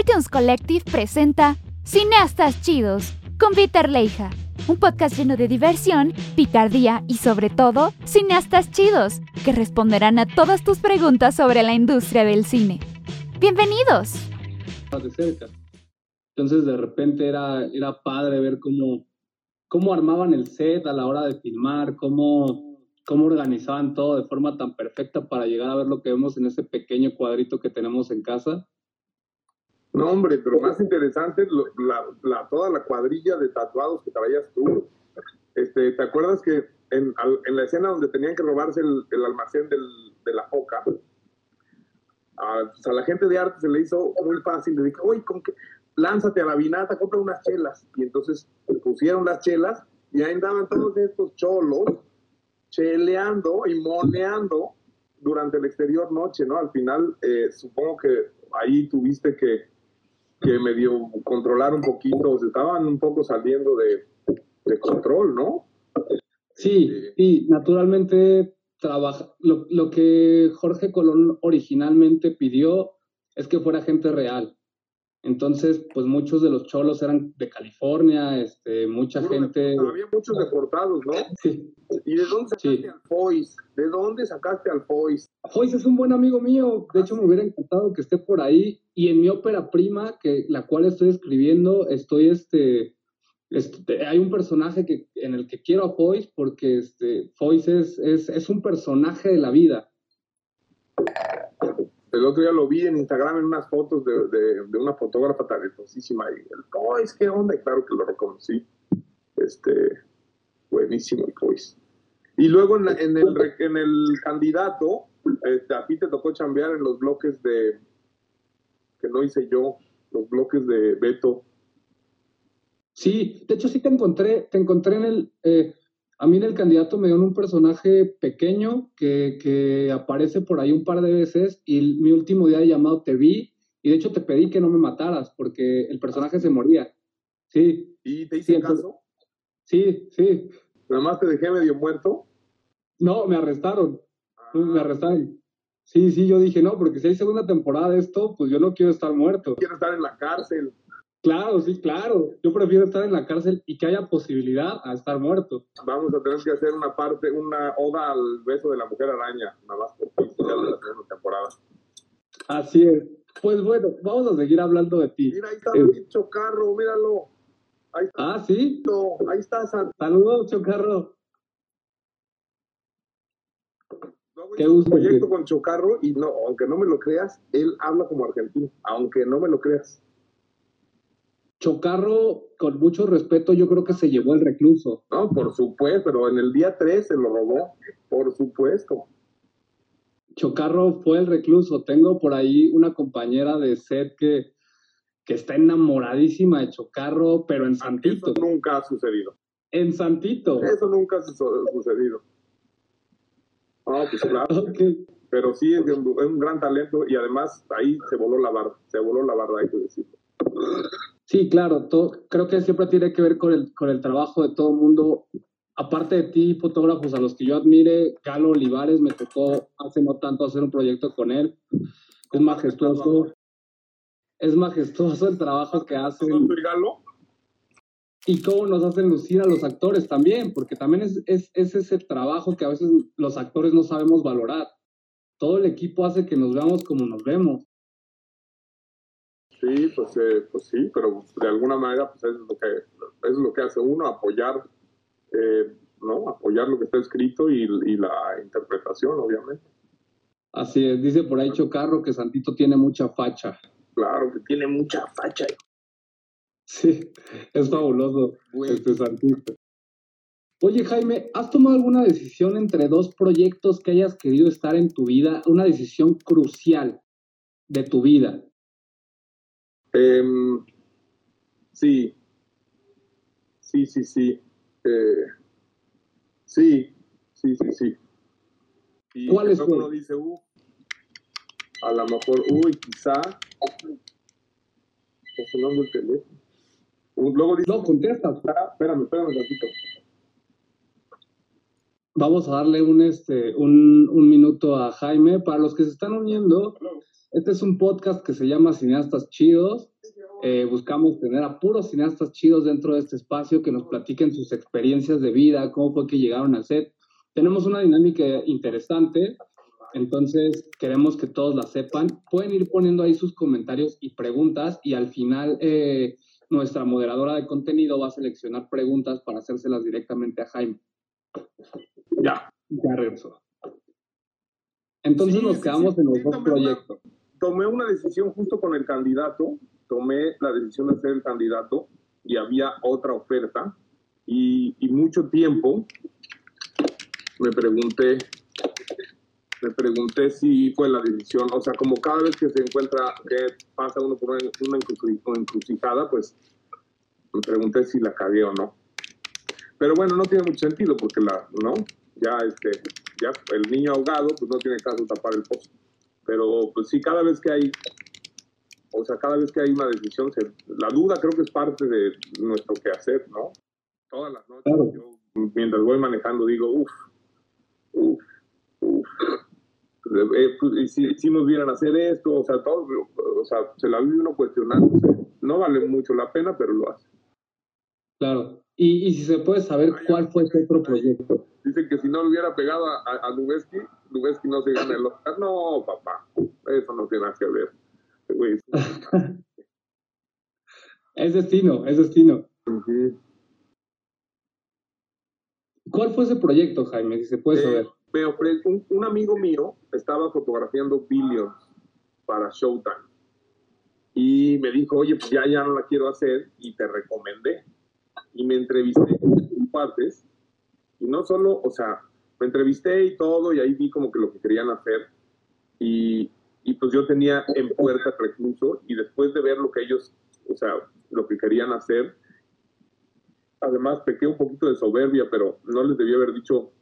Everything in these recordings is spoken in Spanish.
Fortunes Collective presenta Cineastas Chidos con Peter Leija, un podcast lleno de diversión, picardía y sobre todo, cineastas chidos que responderán a todas tus preguntas sobre la industria del cine. ¡Bienvenidos! de cerca. Entonces de repente era, era padre ver cómo, cómo armaban el set a la hora de filmar, cómo, cómo organizaban todo de forma tan perfecta para llegar a ver lo que vemos en ese pequeño cuadrito que tenemos en casa. No, hombre, pero más interesante la, toda la cuadrilla de tatuados que traías tú. Este, ¿Te acuerdas que en, la escena donde tenían que robarse el, almacén del, de la foca, a, pues, la gente de arte se le hizo muy fácil, le dijo, oye, ¿con qué? lánzate a la vinata, compra unas chelas. Y entonces pusieron las chelas y ahí andaban todos estos cholos cheleando y moneando durante el exterior noche, ¿no? Al final, eh, supongo que ahí tuviste que, que medio controlar un poquito, se estaban un poco saliendo de, de control, ¿no? Sí, sí, naturalmente trabaja, lo, lo que Jorge Colón originalmente pidió es que fuera gente real, entonces, pues muchos de los cholos eran de California, este, mucha gente... había muchos deportados, ¿no? Sí. ¿Y de dónde sacaste al Foyce? ¿De dónde sacaste al Foyce? Foyce es un buen amigo mío, de hecho me hubiera encantado que esté por ahí. Y en mi ópera prima, que la cual estoy escribiendo, estoy este... Este, hay un personaje que, en el que quiero a Foyce porque este, Foyce es, es, es un personaje de la vida el otro día lo vi en Instagram en unas fotos de, de, una fotógrafa talentosísima y el Voice, ¿qué onda? Claro que lo reconocí. Este, buenísimo el Voice. Y luego en, en, el, en el candidato, este, a ti te tocó chambear en los bloques de, que no hice yo, los bloques de Beto. Sí, de hecho sí te encontré, te encontré en el, eh, a mí en el candidato me dieron un personaje pequeño que, que, aparece por ahí un par de veces y mi último día de llamado te vi y de hecho te pedí que no me mataras porque el personaje se moría. Sí. ¿Y te hice caso? Sí, sí. ¿Nada más te dejé medio muerto? No, me arrestaron. Me ah. arrestaron. Sí, sí, yo dije, no, porque si hay segunda temporada de esto, pues yo no quiero estar muerto. Quiero estar en la cárcel. Claro, sí, claro. Yo prefiero estar en la cárcel y que haya posibilidad a estar muerto. Vamos a tener que hacer una parte, una oda al beso de la mujer araña, nada más por la segunda temporada. Así es. Pues bueno, vamos a seguir hablando de ti. Mira, ahí está eh. Chocarro, míralo. Ahí está. Ah, sí. Ahí está. Saludos, Chocarro. Qué gusto. Un proyecto con Chocarro y no, aunque no me lo creas, él habla como argentino, aunque no me lo creas. Chocarro, con mucho respeto, yo creo que se llevó el recluso. No, por supuesto, pero en el día 3 se lo robó, por supuesto. Chocarro fue el recluso. Tengo por ahí una compañera de set que, que está enamoradísima de Chocarro, pero en Santito. Eso nunca ha sucedido. En Santito. Eso nunca ha sucedido. Ah, pues claro. Pero sí, es un, es un, gran talento y además ahí se voló la barra, se voló la barra, hay que decirlo. Sí, claro, creo que siempre tiene que ver con el, con el trabajo de todo el mundo. Aparte de ti, fotógrafos a los que yo admire, Galo Olivares, me tocó hace no tanto hacer un proyecto con él. Es majestuoso. Es majestuoso el trabajo que hacen. Galo? Y cómo nos hacen lucir a los actores también, porque también es, es, es ese trabajo que a veces los actores no sabemos valorar. Todo el equipo hace que nos veamos como nos vemos. Sí, pues, eh, pues sí, pero de alguna manera pues es lo que, es lo que hace uno, apoyar, eh, ¿no? Apoyar lo que está escrito y, y, la interpretación, obviamente. Así es, dice por ahí Chocarro que Santito tiene mucha facha. Claro, que tiene mucha facha. Sí, es fabuloso este Santito. Oye Jaime, ¿has tomado alguna decisión entre dos proyectos que hayas querido estar en tu vida? Una decisión crucial de tu vida. Eh, sí, sí, sí, sí. Eh, sí, sí, sí, sí. Y ¿Cuál es uno dice, uh, a lo mejor, uy, quizá. Está sonando el teléfono. Luego dice, no, contesta. Espérame, espérame un ratito. Vamos a darle un, este, un, un minuto a Jaime. Para los que se están uniendo, este es un podcast que se llama Cineastas Chidos. Eh, buscamos tener a puros cineastas chidos dentro de este espacio que nos platiquen sus experiencias de vida, cómo fue que llegaron al set. Tenemos una dinámica interesante, entonces queremos que todos la sepan. Pueden ir poniendo ahí sus comentarios y preguntas y al final eh, nuestra moderadora de contenido va a seleccionar preguntas para hacérselas directamente a Jaime. Ya. Ya regresó. Entonces nos quedamos en los dos proyectos. tomé una decisión justo con el candidato, tomé la decisión de ser el candidato y había otra oferta y, y mucho tiempo me pregunté me pregunté si fue la decisión, o sea, como cada vez que se encuentra, que pasa uno por una, una encrucijada, pues me pregunté si la cagué o no. Pero bueno, no tiene mucho sentido porque la, ¿no? Ya, este, ya el niño ahogado, pues no tiene caso tapar el pozo. Pero pues sí, cada vez que hay, o sea, cada vez que hay una decisión, la duda creo que es parte de nuestro quehacer, ¿no? Todas las noches, yo, mientras voy manejando, digo, uff, uff, uff. Eh, pues, si, si nos vieran hacer esto, o sea, todo, o sea, se la vive uno cuestionándose. No vale mucho la pena, pero lo hace. Claro. Y, y si se puede saber cuál fue ese otro proyecto. Dicen que si no le hubiera pegado a, a Lubeski, Lubeski no se gana el Oscar. No, papá, eso no tiene nada que ver. es destino, es destino. ¿Cuál fue ese proyecto, Jaime, si se puede eh, saber? Me un, un, amigo mío estaba fotografiando Billions para Showtime. Y me dijo, oye, pues ya, ya no la quiero hacer y te recomendé y me entrevisté con partes y no solo, o sea, me entrevisté y todo y ahí vi como que lo que querían hacer y, y pues yo tenía en puerta recluso y después de ver lo que ellos, o sea, lo que querían hacer, además pequé un poquito de soberbia, pero no les debía haber dicho,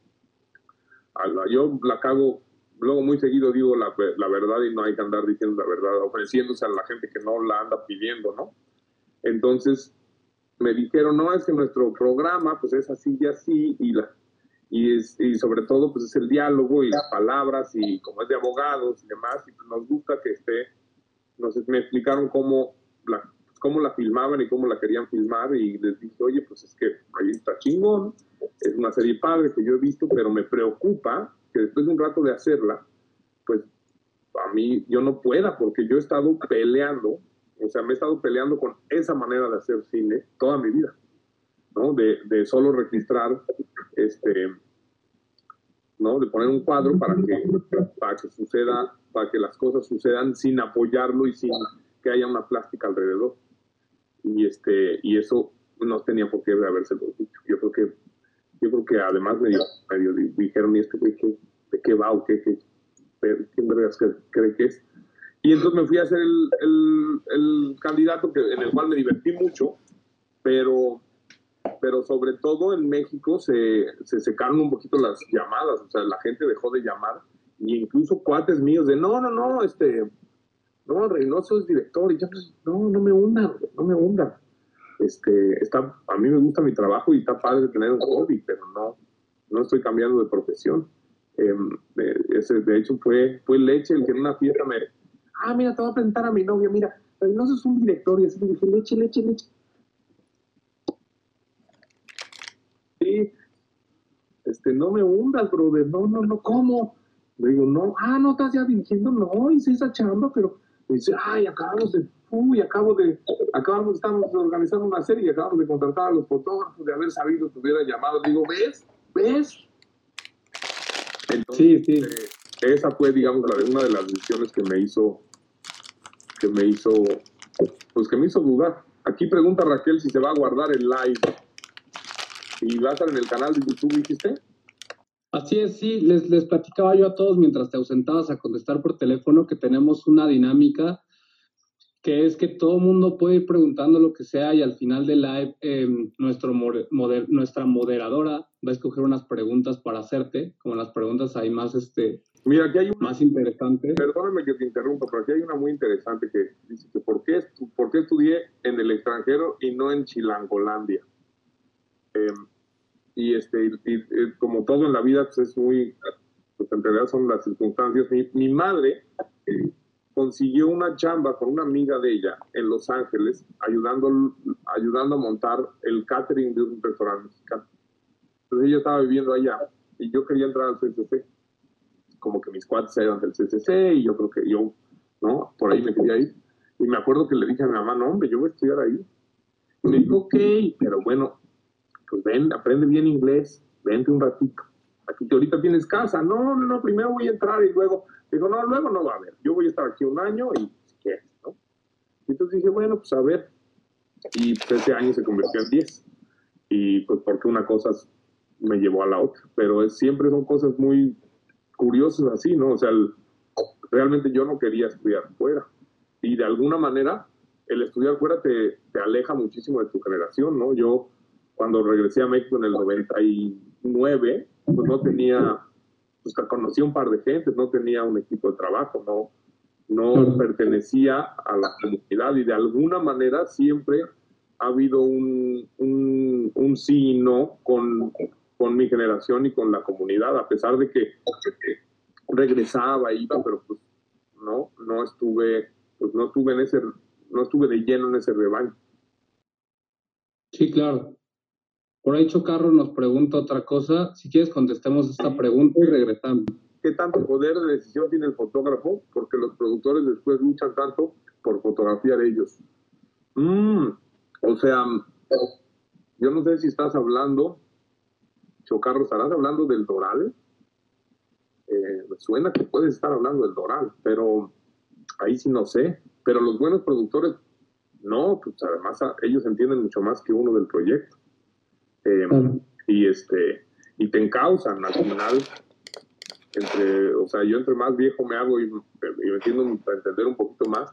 yo la cago, luego muy seguido digo la, la verdad y no hay que andar diciendo la verdad, ofreciéndose a la gente que no la anda pidiendo, ¿no? Entonces, me dijeron, no, es que nuestro programa pues es así y así, y, la, y, es, y sobre todo pues es el diálogo y las palabras, y como es de abogados y demás, y pues nos gusta que esté, nos, me explicaron cómo la, cómo la filmaban y cómo la querían filmar, y les dije, oye, pues es que ahí está chingón, es una serie padre que yo he visto, pero me preocupa que después de un rato de hacerla, pues a mí yo no pueda, porque yo he estado peleando o sea, me he estado peleando con esa manera de hacer cine toda mi vida, ¿no? De, de solo registrar, este, ¿no? De poner un cuadro para que, para que suceda, para que las cosas sucedan sin apoyarlo y sin que haya una plástica alrededor. Y, este, y eso no tenía por qué haberse dicho. Yo creo que, yo creo que además medio, medio dijeron, ¿y este güey de qué va o qué, qué, quién cree que es? Y entonces me fui a hacer el, el, candidato que, en el cual me divertí mucho, pero, pero sobre todo en México se, se secaron un poquito las llamadas, o sea, la gente dejó de llamar, y incluso cuates míos de, no, no, no, este, no, Reynoso es director, y ya, pues, no, no me hunda, no me hunda. Este, está, a mí me gusta mi trabajo y está padre tener un hobby, pero no, no estoy cambiando de profesión. Em, eh, ese, de hecho, fue, fue Leche el que en una fiesta me, ah, mira, te voy a presentar a mi novia, mira, no es un director, y así me dije, leche, leche, leche. Sí, este, no me hundas, brother, no, no, no, ¿cómo? Le digo, no, ah, no estás ya dirigiendo, no, hice esa chamba, pero me dice, ay, acabamos de, uy, acabo de, acabamos, estamos organizando una serie y acabamos de contratar a los fotógrafos, de haber sabido que hubiera llamado. Digo, ¿ves? ¿Ves? Entonces, sí, sí. Eh, esa fue, digamos, una de las decisiones que me hizo que me hizo, pues que me hizo dudar. Aquí pregunta Raquel si se va a guardar el live. ¿Y va a estar en el canal de YouTube, dijiste? Así es, sí, les, les platicaba yo a todos mientras te ausentabas a contestar por teléfono que tenemos una dinámica que es que todo el mundo puede ir preguntando lo que sea y al final del live em, nuestro nuestra moderadora va a escoger unas preguntas para hacerte, como las preguntas ahí más, este, Mira, aquí hay una, más interesantes. Perdóname que te interrumpa, pero aquí hay una muy interesante que dice que ¿por qué, por qué estudié en el extranjero y no en Chilangolandia? Em, y este como todo en la vida pues es muy pues en realidad son las circunstancias mi, madre eh, consiguió una chamba con una amiga de ella en Los Ángeles ayudando ayudando a montar el catering de un restaurante mexicano. Entonces ella estaba viviendo allá y yo quería entrar al CCC como que mis cuates eran del CCC y yo creo que yo no por ahí me quería ir. Y me acuerdo que le dije a mi mamá no hombre yo voy a estudiar ahí y me dijo ok pero bueno pues ven, aprende bien inglés, vente un ratito. Aquí que ahorita tienes casa. No, no, no, primero voy a entrar y luego, digo, no, luego no va a haber. Yo voy a estar aquí un año y si quieres, ¿no? Y entonces dije, bueno, pues a ver. Y pues, ese año se convirtió en 10. Y pues porque una cosa me llevó a la otra. Pero es, siempre son cosas muy curiosas así, ¿no? O sea, realmente yo no quería estudiar fuera. Y de alguna manera, el estudiar fuera te, te aleja muchísimo de tu generación, ¿no? Yo cuando regresé a México en el 99, pues no tenía, pues conocí un par de gentes, no tenía un equipo de trabajo, no, no pertenecía a la comunidad y de alguna manera siempre ha habido un, un, un sí y no con, con mi generación y con la comunidad, a pesar de que regresaba, iba, pero pues no, no estuve, pues no estuve en ese, no estuve de lleno en ese rebaño. Sí, claro. Por ahí Chocarro nos pregunta otra cosa. Si quieres, contestemos esta pregunta y regresamos. ¿Qué tanto poder de decisión tiene el fotógrafo? Porque los productores después luchan tanto por fotografiar ellos. Mm, o sea, yo no sé si estás hablando, Chocarro, ¿estarás hablando del Doral? Eh, suena que puedes estar hablando del Doral, pero ahí sí no sé. Pero los buenos productores, no, pues además ellos entienden mucho más que uno del proyecto. Em, y este y te encausan al final. Entre o sea yo entre más viejo me hago y, me entiendo para entender un poquito más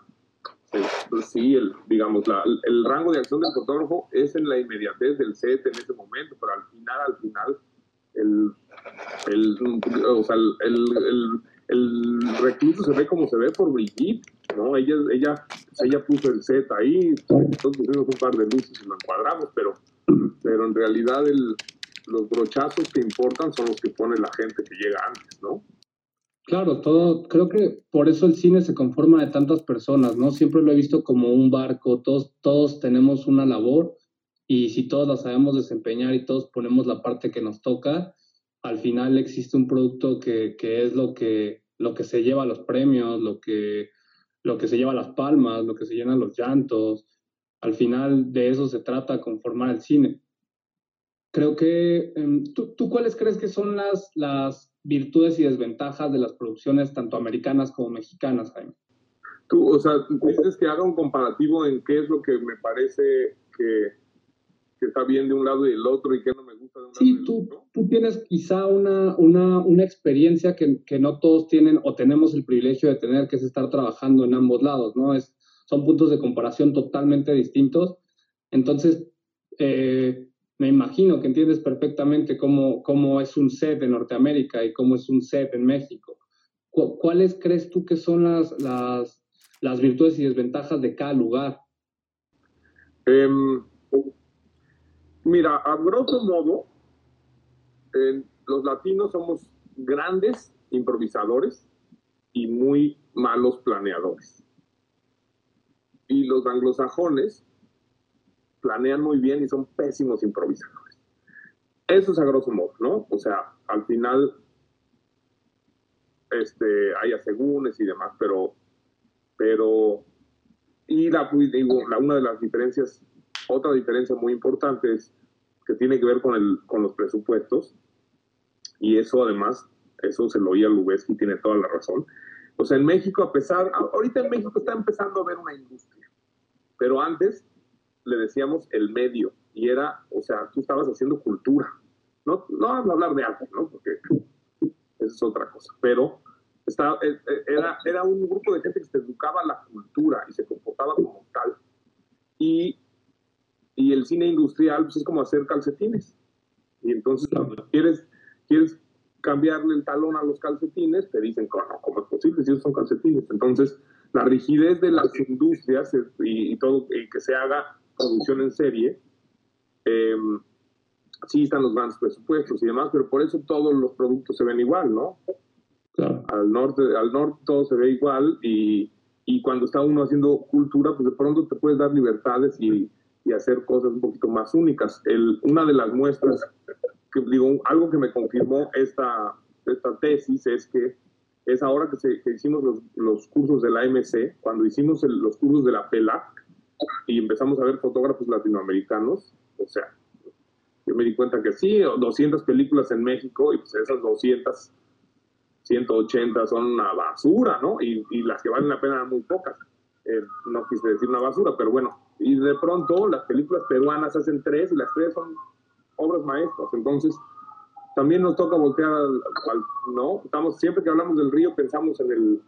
pues sí el digamos la, el rango de acción del fotógrafo es en la inmediatez del set en ese momento pero al final al final el el o sea el, el, el recluso se ve como se ve por Brigitte, ¿no? Ella, ella, ella puso el set ahí, nosotros pusimos un par de luces y lo encuadramos, pero pero en realidad los brochazos que importan son los que pone la gente que llega antes, ¿no? Claro, todo, creo que por eso el cine se conforma de tantas personas, ¿no? Siempre lo he visto como un barco, todos, todos tenemos una labor y si todos la sabemos desempeñar y todos ponemos la parte que nos toca, al final existe un producto que, que es lo que, lo que se lleva los premios, lo que, lo que se lleva las palmas, lo que se llenan los llantos. Al final de eso se trata, conformar el cine. Creo que, em, ¿tú, ¿tú, cuáles crees que son las, las virtudes y desventajas de las producciones tanto americanas como mexicanas, Jaime? Tú, o sea, dices que haga un comparativo en qué es lo que me parece que, que está bien de un lado y del otro y qué no me gusta de un sí, lado y del tú, tú tienes quizá una, una, una experiencia que, que, no todos tienen o tenemos el privilegio de tener, que es estar trabajando en ambos lados, ¿no? Es, son puntos de comparación totalmente distintos. Entonces, eh, me imagino que entiendes perfectamente cómo, cómo es un set en Norteamérica y cómo es un set en México. ¿Cuáles crees tú que son las, las, las virtudes y desventajas de cada lugar? Em, mira, a grosso modo, los latinos somos grandes improvisadores y muy malos planeadores. Y los anglosajones planean muy bien y son pésimos improvisadores. Eso es a grosso modo, ¿no? O sea, al final este, hay asegúnes y demás, pero, pero, y la, digo, la, una de las diferencias, otra diferencia muy importante es que tiene que ver con, el, con los presupuestos, y eso además, eso se lo oía Lubeski, tiene toda la razón. O sea, en México, a pesar, ahorita en México está empezando a haber una industria, pero antes le decíamos el medio, y era, o sea, tú estabas haciendo cultura. No, no vamos a hablar de arte, ¿no? Porque eso es otra cosa, pero estaba, eh, eh, era, era un grupo de gente que se educaba la cultura y se comportaba como tal. Y, y el cine industrial pues, es como hacer calcetines. Y entonces cuando quieres, quieres cambiarle el talón a los calcetines, te dicen, ¿cómo, cómo es posible si esos son calcetines? Entonces, la rigidez de las industrias y, y todo, y que se haga producción en serie, em, sí están los grandes presupuestos y demás, pero por eso todos los productos se ven igual, ¿no? Claro. Al norte, al norte todo se ve igual y, y cuando está uno haciendo cultura, pues de pronto te puedes dar libertades y, y hacer cosas un poquito más únicas. El, una de las muestras, digo, algo que me confirmó esta, esta tesis es que es ahora que, hicimos los, los, cursos de la MC, cuando hicimos los cursos de la PELAC y empezamos a ver fotógrafos latinoamericanos, o sea, yo me di cuenta que sí, 200 películas en México y pues esas 200, 180 son una basura, ¿no? Y, y las que valen la pena muy pocas. Eh, no quise decir una basura, pero bueno, y de pronto las películas peruanas hacen tres y las tres son obras maestras. Entonces, también nos toca voltear al, ¿no? Estamos, siempre que hablamos del río pensamos en el,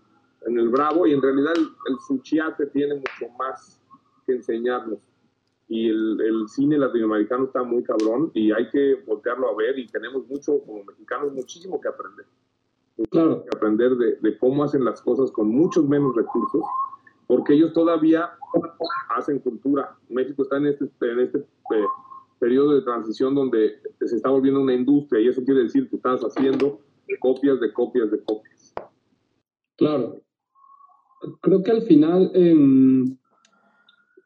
en el Bravo y en realidad el, el Suchiate tiene mucho más que enseñarnos. Y el, el, cine latinoamericano está muy cabrón y hay que voltearlo a ver y tenemos mucho, como mexicanos, muchísimo que aprender. Claro. Que aprender de, de cómo hacen las cosas con muchos menos recursos porque ellos todavía hacen cultura. México está en este, en este eh, periodo de transición donde se está volviendo una industria y eso quiere decir que estás haciendo copias de copias de copias. Claro. Creo que al final em,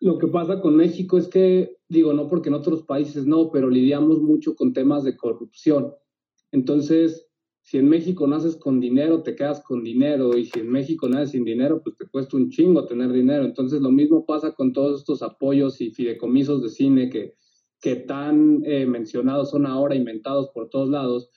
lo que pasa con México es que, digo, no porque en otros países no, pero lidiamos mucho con temas de corrupción. Entonces, si en México naces con dinero, te quedas con dinero, y si en México naces sin dinero, pues te cuesta un chingo tener dinero. Entonces lo mismo pasa con todos estos apoyos y fideicomisos de cine que, que tan eh, mencionados son ahora inventados por todos lados,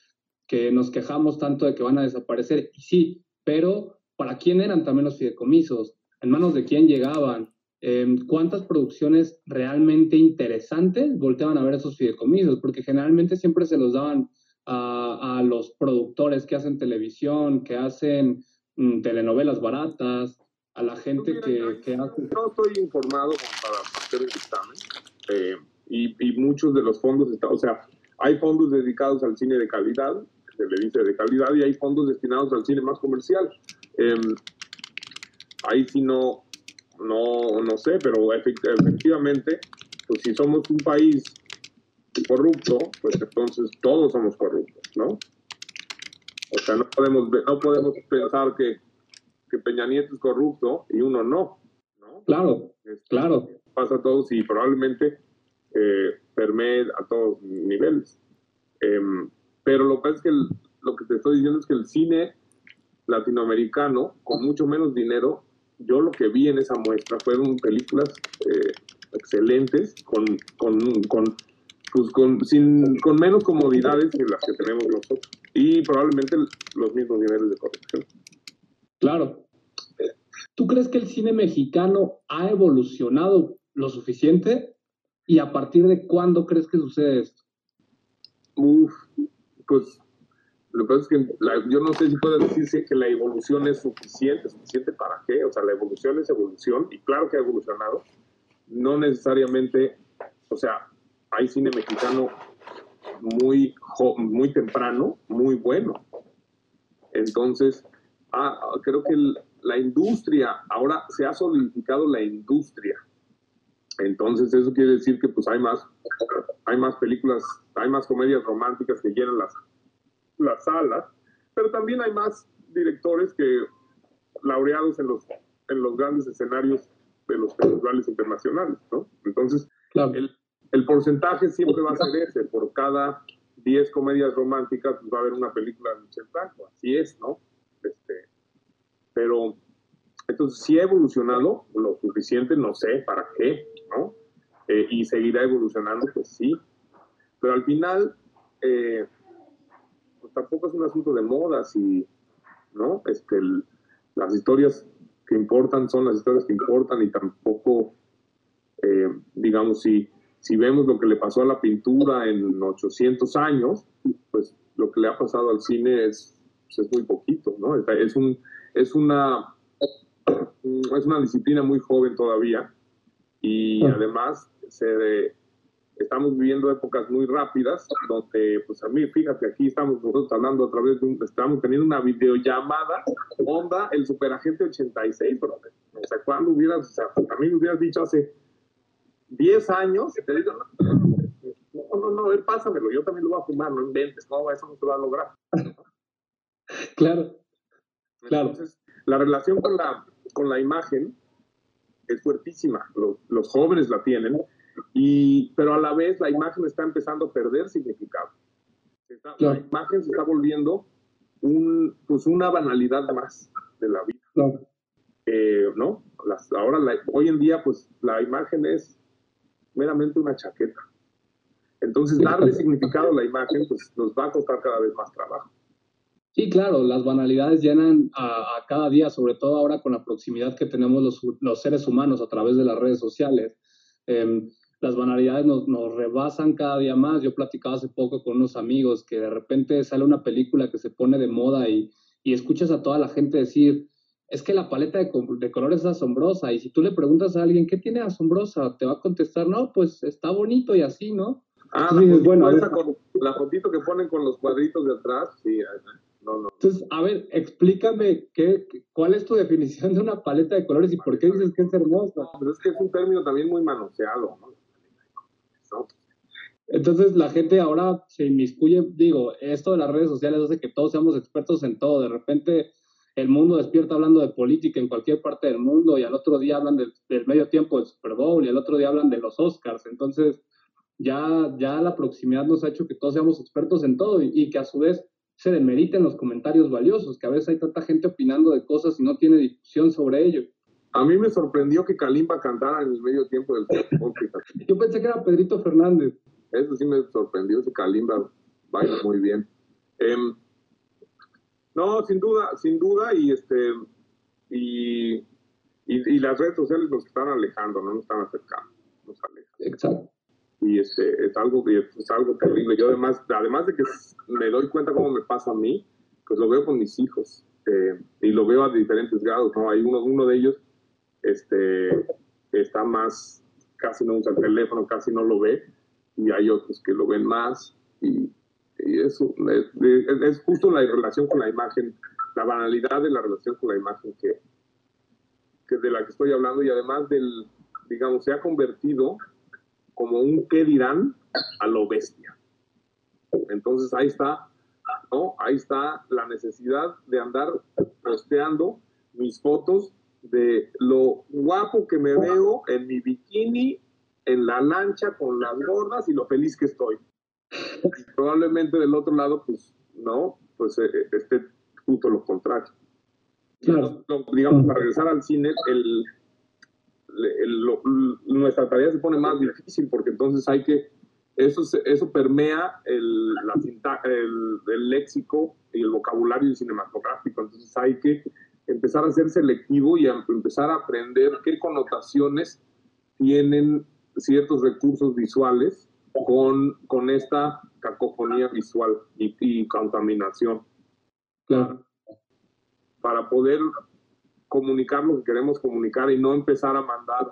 que nos quejamos tanto de que van a desaparecer. Y sí, pero ¿para quién eran también los fideicomisos? ¿En manos de quién llegaban? Em, ¿Cuántas producciones realmente interesantes volteaban a ver esos fideicomisos? Porque generalmente siempre se los daban a, los productores que hacen televisión, que hacen mm, telenovelas baratas, a la gente que, hace... No estoy informado para hacer el examen eh, y, y, muchos de los fondos, está, o sea, hay fondos dedicados al cine de calidad, se le dice de calidad, y hay fondos destinados al cine más comercial. Em, ahí sí no, no, no sé, pero efectivamente, pues si somos un país corrupto, pues entonces todos somos corruptos, ¿no? O sea, no podemos, no podemos pensar que, que Peña Nieto es corrupto y uno no, ¿no? Claro, este, claro. Pasa a todos y probablemente eh, a todos niveles. Em, pero lo que es que lo que te estoy diciendo es que el cine latinoamericano, con mucho menos dinero, yo lo que vi en esa muestra fueron películas eh, excelentes, con, con, con pues con, sin, con menos comodidades que las que tenemos nosotros y probablemente los mismos niveles de corrupción. Claro. ¿Tú crees que el cine mexicano ha evolucionado lo suficiente? ¿Y a partir de cuándo crees que sucede esto? Uf, pues lo que pasa es que yo no sé si puedo decirse que la evolución es suficiente. ¿Suficiente para qué? O sea, la evolución es evolución y claro que ha evolucionado. No necesariamente, o sea, hay cine mexicano muy, muy temprano, muy bueno. Entonces, ah, creo que la industria, ahora se ha solidificado la industria. Entonces, eso quiere decir que pues hay más, hay más películas, hay más comedias románticas que llenan las, las salas, pero también hay más directores que laureados en los, en los grandes escenarios de los festivales internacionales, ¿no? Entonces, el, el porcentaje siempre va a ser ese, por cada 10 comedias románticas pues, va a haber una película de Michel Franco, así es, ¿no? Este, pero, entonces, si ha evolucionado lo suficiente, no sé para qué, ¿no? Eh, y seguirá evolucionando, pues sí. Pero al final, eh, pues tampoco es un asunto de modas y, ¿no? Este, las historias que importan son las historias que importan y tampoco, eh, digamos, si si vemos lo que le pasó a la pintura en 800 años, pues lo que le ha pasado al cine es, pues, es muy poquito, ¿no? Es, un, es, una, es una disciplina muy joven todavía y ah. además se estamos viviendo épocas muy rápidas donde, pues a mí, fíjate, aquí estamos nosotros hablando a través de un, estamos teniendo una videollamada onda el Superagente 86, pero, o sea, cuando hubieras, o sea, a mí me hubieras dicho hace 10 años, te digo, no, no, no, él pásamelo, yo también lo voy a fumar, no inventes, no, eso no se va a lograr. claro, claro. Entonces, la relación con la, con la imagen es fuertísima, los, los jóvenes la tienen, y, pero a la vez la imagen está empezando a perder significado. La imagen se está volviendo un, pues una banalidad más de la vida. Eh, ¿no? Las, ahora, hoy en día, pues la imagen es meramente una chaqueta. Entonces, darle significado a la imagen, pues nos va a costar cada vez más trabajo. Sí, claro, las banalidades llenan a, cada día, sobre todo ahora con la proximidad que tenemos los, los seres humanos a través de las redes sociales. Em, las banalidades nos, nos, rebasan cada día más. Yo platicaba hace poco con unos amigos que de repente sale una película que se pone de moda y, y escuchas a toda la gente decir, es que la paleta de, de, colores es asombrosa y si tú le preguntas a alguien, ¿qué tiene asombrosa? Te va a contestar, no, pues está bonito y así, ¿no? Ah, bueno, esa con, la fotito que ponen con los cuadritos de atrás, sí, no, no. Entonces, a ver, explícame qué, cuál es tu definición de una paleta de colores y por qué dices que es hermosa. Pero es que es un término también muy manoseado, ¿no? Entonces la gente ahora se inmiscuye, digo, esto de las redes sociales hace que todos seamos expertos en todo. De repente el mundo despierta hablando de política en cualquier parte del mundo y al otro día hablan del, medio tiempo del Super Bowl y al otro día hablan de los Oscars. Entonces ya, ya la proximidad nos ha hecho que todos seamos expertos en todo y, que a su vez se demeriten los comentarios valiosos, que a veces hay tanta gente opinando de cosas y no tiene discusión sobre ello. A mí me sorprendió que Kalimba cantara en el medio tiempo del Yo pensé que era Pedrito Fernández. Eso sí me sorprendió, ese Kalimba baila muy bien. Em, no, sin duda, sin duda, y este y, y, las redes sociales nos están alejando, no nos están acercando, nos alejan. Exacto. Y este, es algo es algo terrible. Yo además, además de que me doy cuenta cómo me pasa a mí, pues lo veo con mis hijos. Eh, y lo veo a diferentes grados, ¿no? Hay uno, uno de ellos este, está más, casi no usa el teléfono, casi no lo ve, y hay otros que lo ven más, y, eso es, justo la relación con la imagen, la banalidad de la relación con la imagen que, que de la que estoy hablando, y además del, digamos, se ha convertido como un qué dirán a lo bestia. Entonces ahí está, ¿no? Ahí está la necesidad de andar posteando mis fotos de lo guapo que me veo en mi bikini, en la lancha con las gordas y lo feliz que estoy. probablemente del otro lado, pues, no, pues eh, eh, esté justo lo contrario. digamos, para regresar al cine, el, nuestra tarea se pone más difícil porque entonces hay que, eso, eso permea el, la el, el léxico y el vocabulario cinematográfico, entonces hay que empezar a ser selectivo y a empezar a aprender qué connotaciones tienen ciertos recursos visuales con, con esta cacofonía visual y, contaminación. Claro. Para poder comunicar lo que queremos comunicar y no empezar a mandar,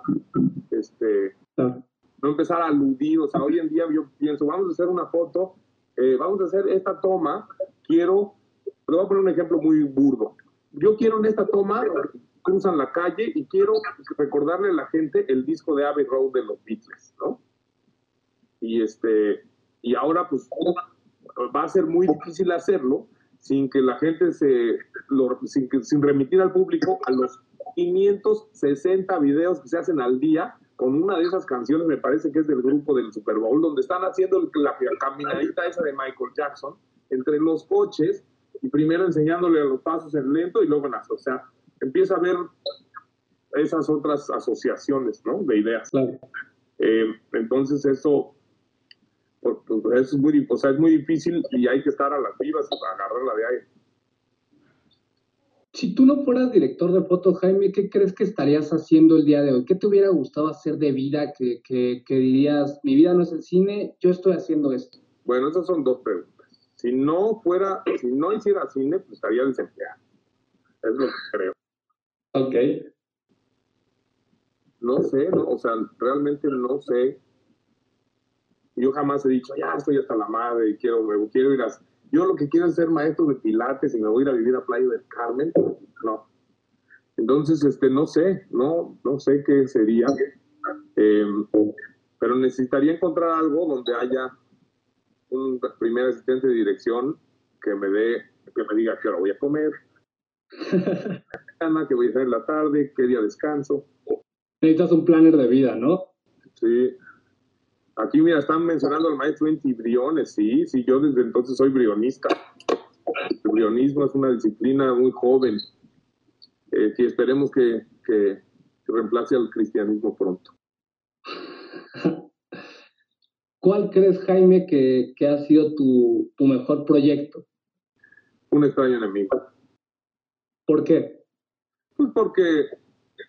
este, no empezar a aludir. O sea, hoy en día yo pienso, vamos a hacer una foto, eh, vamos a hacer esta toma, quiero, le voy a poner un ejemplo muy burdo yo quiero en esta toma, cruzan la calle y quiero recordarle a la gente el disco de Abbey Road de los Beatles, ¿no? Y, este, y ahora pues va a ser muy difícil hacerlo sin que la gente se, sin, sin remitir al público a los 560 videos que se hacen al día con una de esas canciones, me parece que es del grupo del Super Bowl, donde están haciendo la caminadita esa de Michael Jackson entre los coches y primero enseñándole a los pasos en lento y luego en O sea, empieza a ver esas otras asociaciones, ¿no? De ideas. Eh, entonces eso, es muy, o sea, es muy difícil y hay que estar a las vivas y agarrarla de ahí. Si tú no fueras director de foto, Jaime, ¿qué crees que estarías haciendo el día de hoy? ¿Qué te hubiera gustado hacer de vida que, que, que dirías, mi vida no es el cine, yo estoy haciendo esto? Bueno, esas son dos preguntas. Si no fuera, si no hiciera cine, pues estaría desempleado. Es lo que creo. Ok. No sé, no, o sea, realmente no sé. Yo jamás he dicho, ya estoy hasta la madre y quiero, me quiero ir a... Yo lo que quiero es ser maestro de pilates y me voy a ir a vivir a Playa del Carmen. No. Entonces, este, no sé, no, no sé qué sería. Em, pero necesitaría encontrar algo donde haya un primer asistente de dirección que me dé, que me diga qué hora voy a comer, qué voy a hacer en la tarde, qué día descanso. Necesitas un planner de vida, ¿no? Sí. Aquí, mira, están mencionando al maestro Inti Briones, sí, sí, yo desde entonces soy brionista. El brionismo es una disciplina muy joven, eh, que esperemos que, que, reemplace al cristianismo pronto. ¿Cuál crees, Jaime, que, que ha sido tu, tu, mejor proyecto? Un extraño enemigo. ¿Por qué? Pues porque,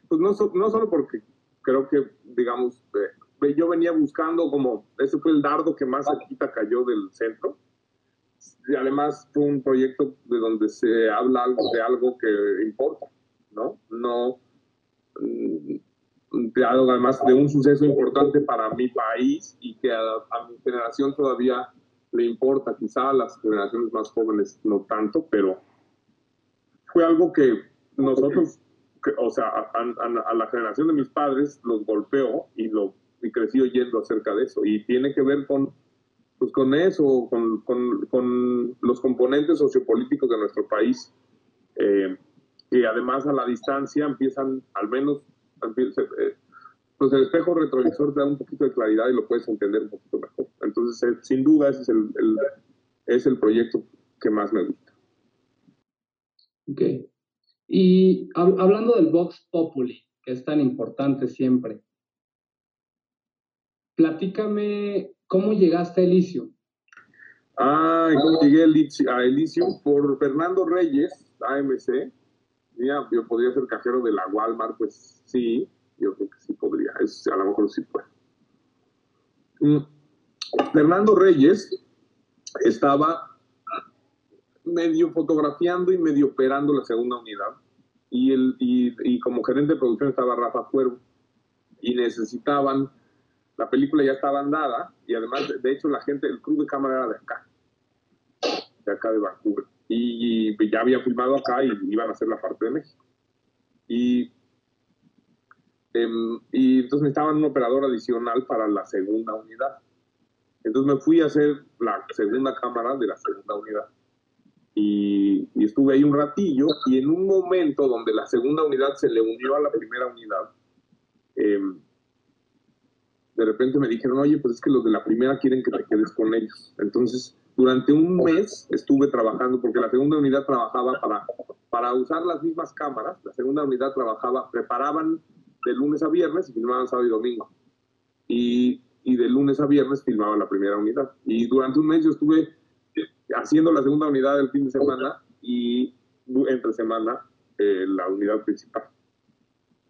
pues no, no solo porque creo que, digamos, eh, yo venía buscando como, ese fue el dardo que más cerquita cayó del centro. Y además fue un proyecto de donde se habla algo, de algo que importa, ¿no? No, mm, además de un suceso importante para mi país y que a, a, mi generación todavía le importa, quizá a las generaciones más jóvenes no tanto, pero fue algo que nosotros o sea, a, la generación de mis padres los golpeó y, lo, y crecí oyendo acerca de eso. Y tiene que ver con, pues con eso, con, con, con los componentes sociopolíticos de nuestro país, eh, que además a la distancia empiezan, al menos, eh, pues el espejo retrovisor te da un poquito de claridad y lo puedes entender un poquito mejor. Entonces, eh, sin duda, ese es el, el, es el proyecto que más me gusta. Okay. Y hablando del Vox Populi, que es tan importante siempre, platícame cómo llegaste a Elysium. Ah, ¿cómo llegué a Elysium? Por Fernando Reyes, AMC. Ya, yo podría ser cajero de la Walmart, pues sí, yo creo que sí podría, es, a lo mejor sí puede. Mm, Fernando Reyes estaba medio fotografiando y medio operando la segunda unidad. Y, el, y, como gerente de producción estaba Rafa Cuervo. Y necesitaban, la película ya estaba andada, y además, de hecho, la gente, el club de cámara era de acá, de acá de Vancouver. Y, ya había filmado acá y iban a hacer la parte de México. Y, em, y entonces necesitaban un operador adicional para la segunda unidad. Entonces me fui a hacer la segunda cámara de la segunda unidad y, estuve ahí un ratillo y en un momento donde la segunda unidad se le unió a la primera unidad, em, de repente me dijeron, oye, pues es que los de la primera quieren que te quedes con ellos. Entonces, durante un mes estuve trabajando, porque la segunda unidad trabajaba para, para usar las mismas cámaras, la segunda unidad trabajaba, preparaban de lunes a viernes y filmaban sábado y domingo. Y, y de lunes a viernes filmaban la primera unidad. Y durante un mes yo estuve haciendo la segunda unidad del fin de semana y entre semana eh, la unidad principal.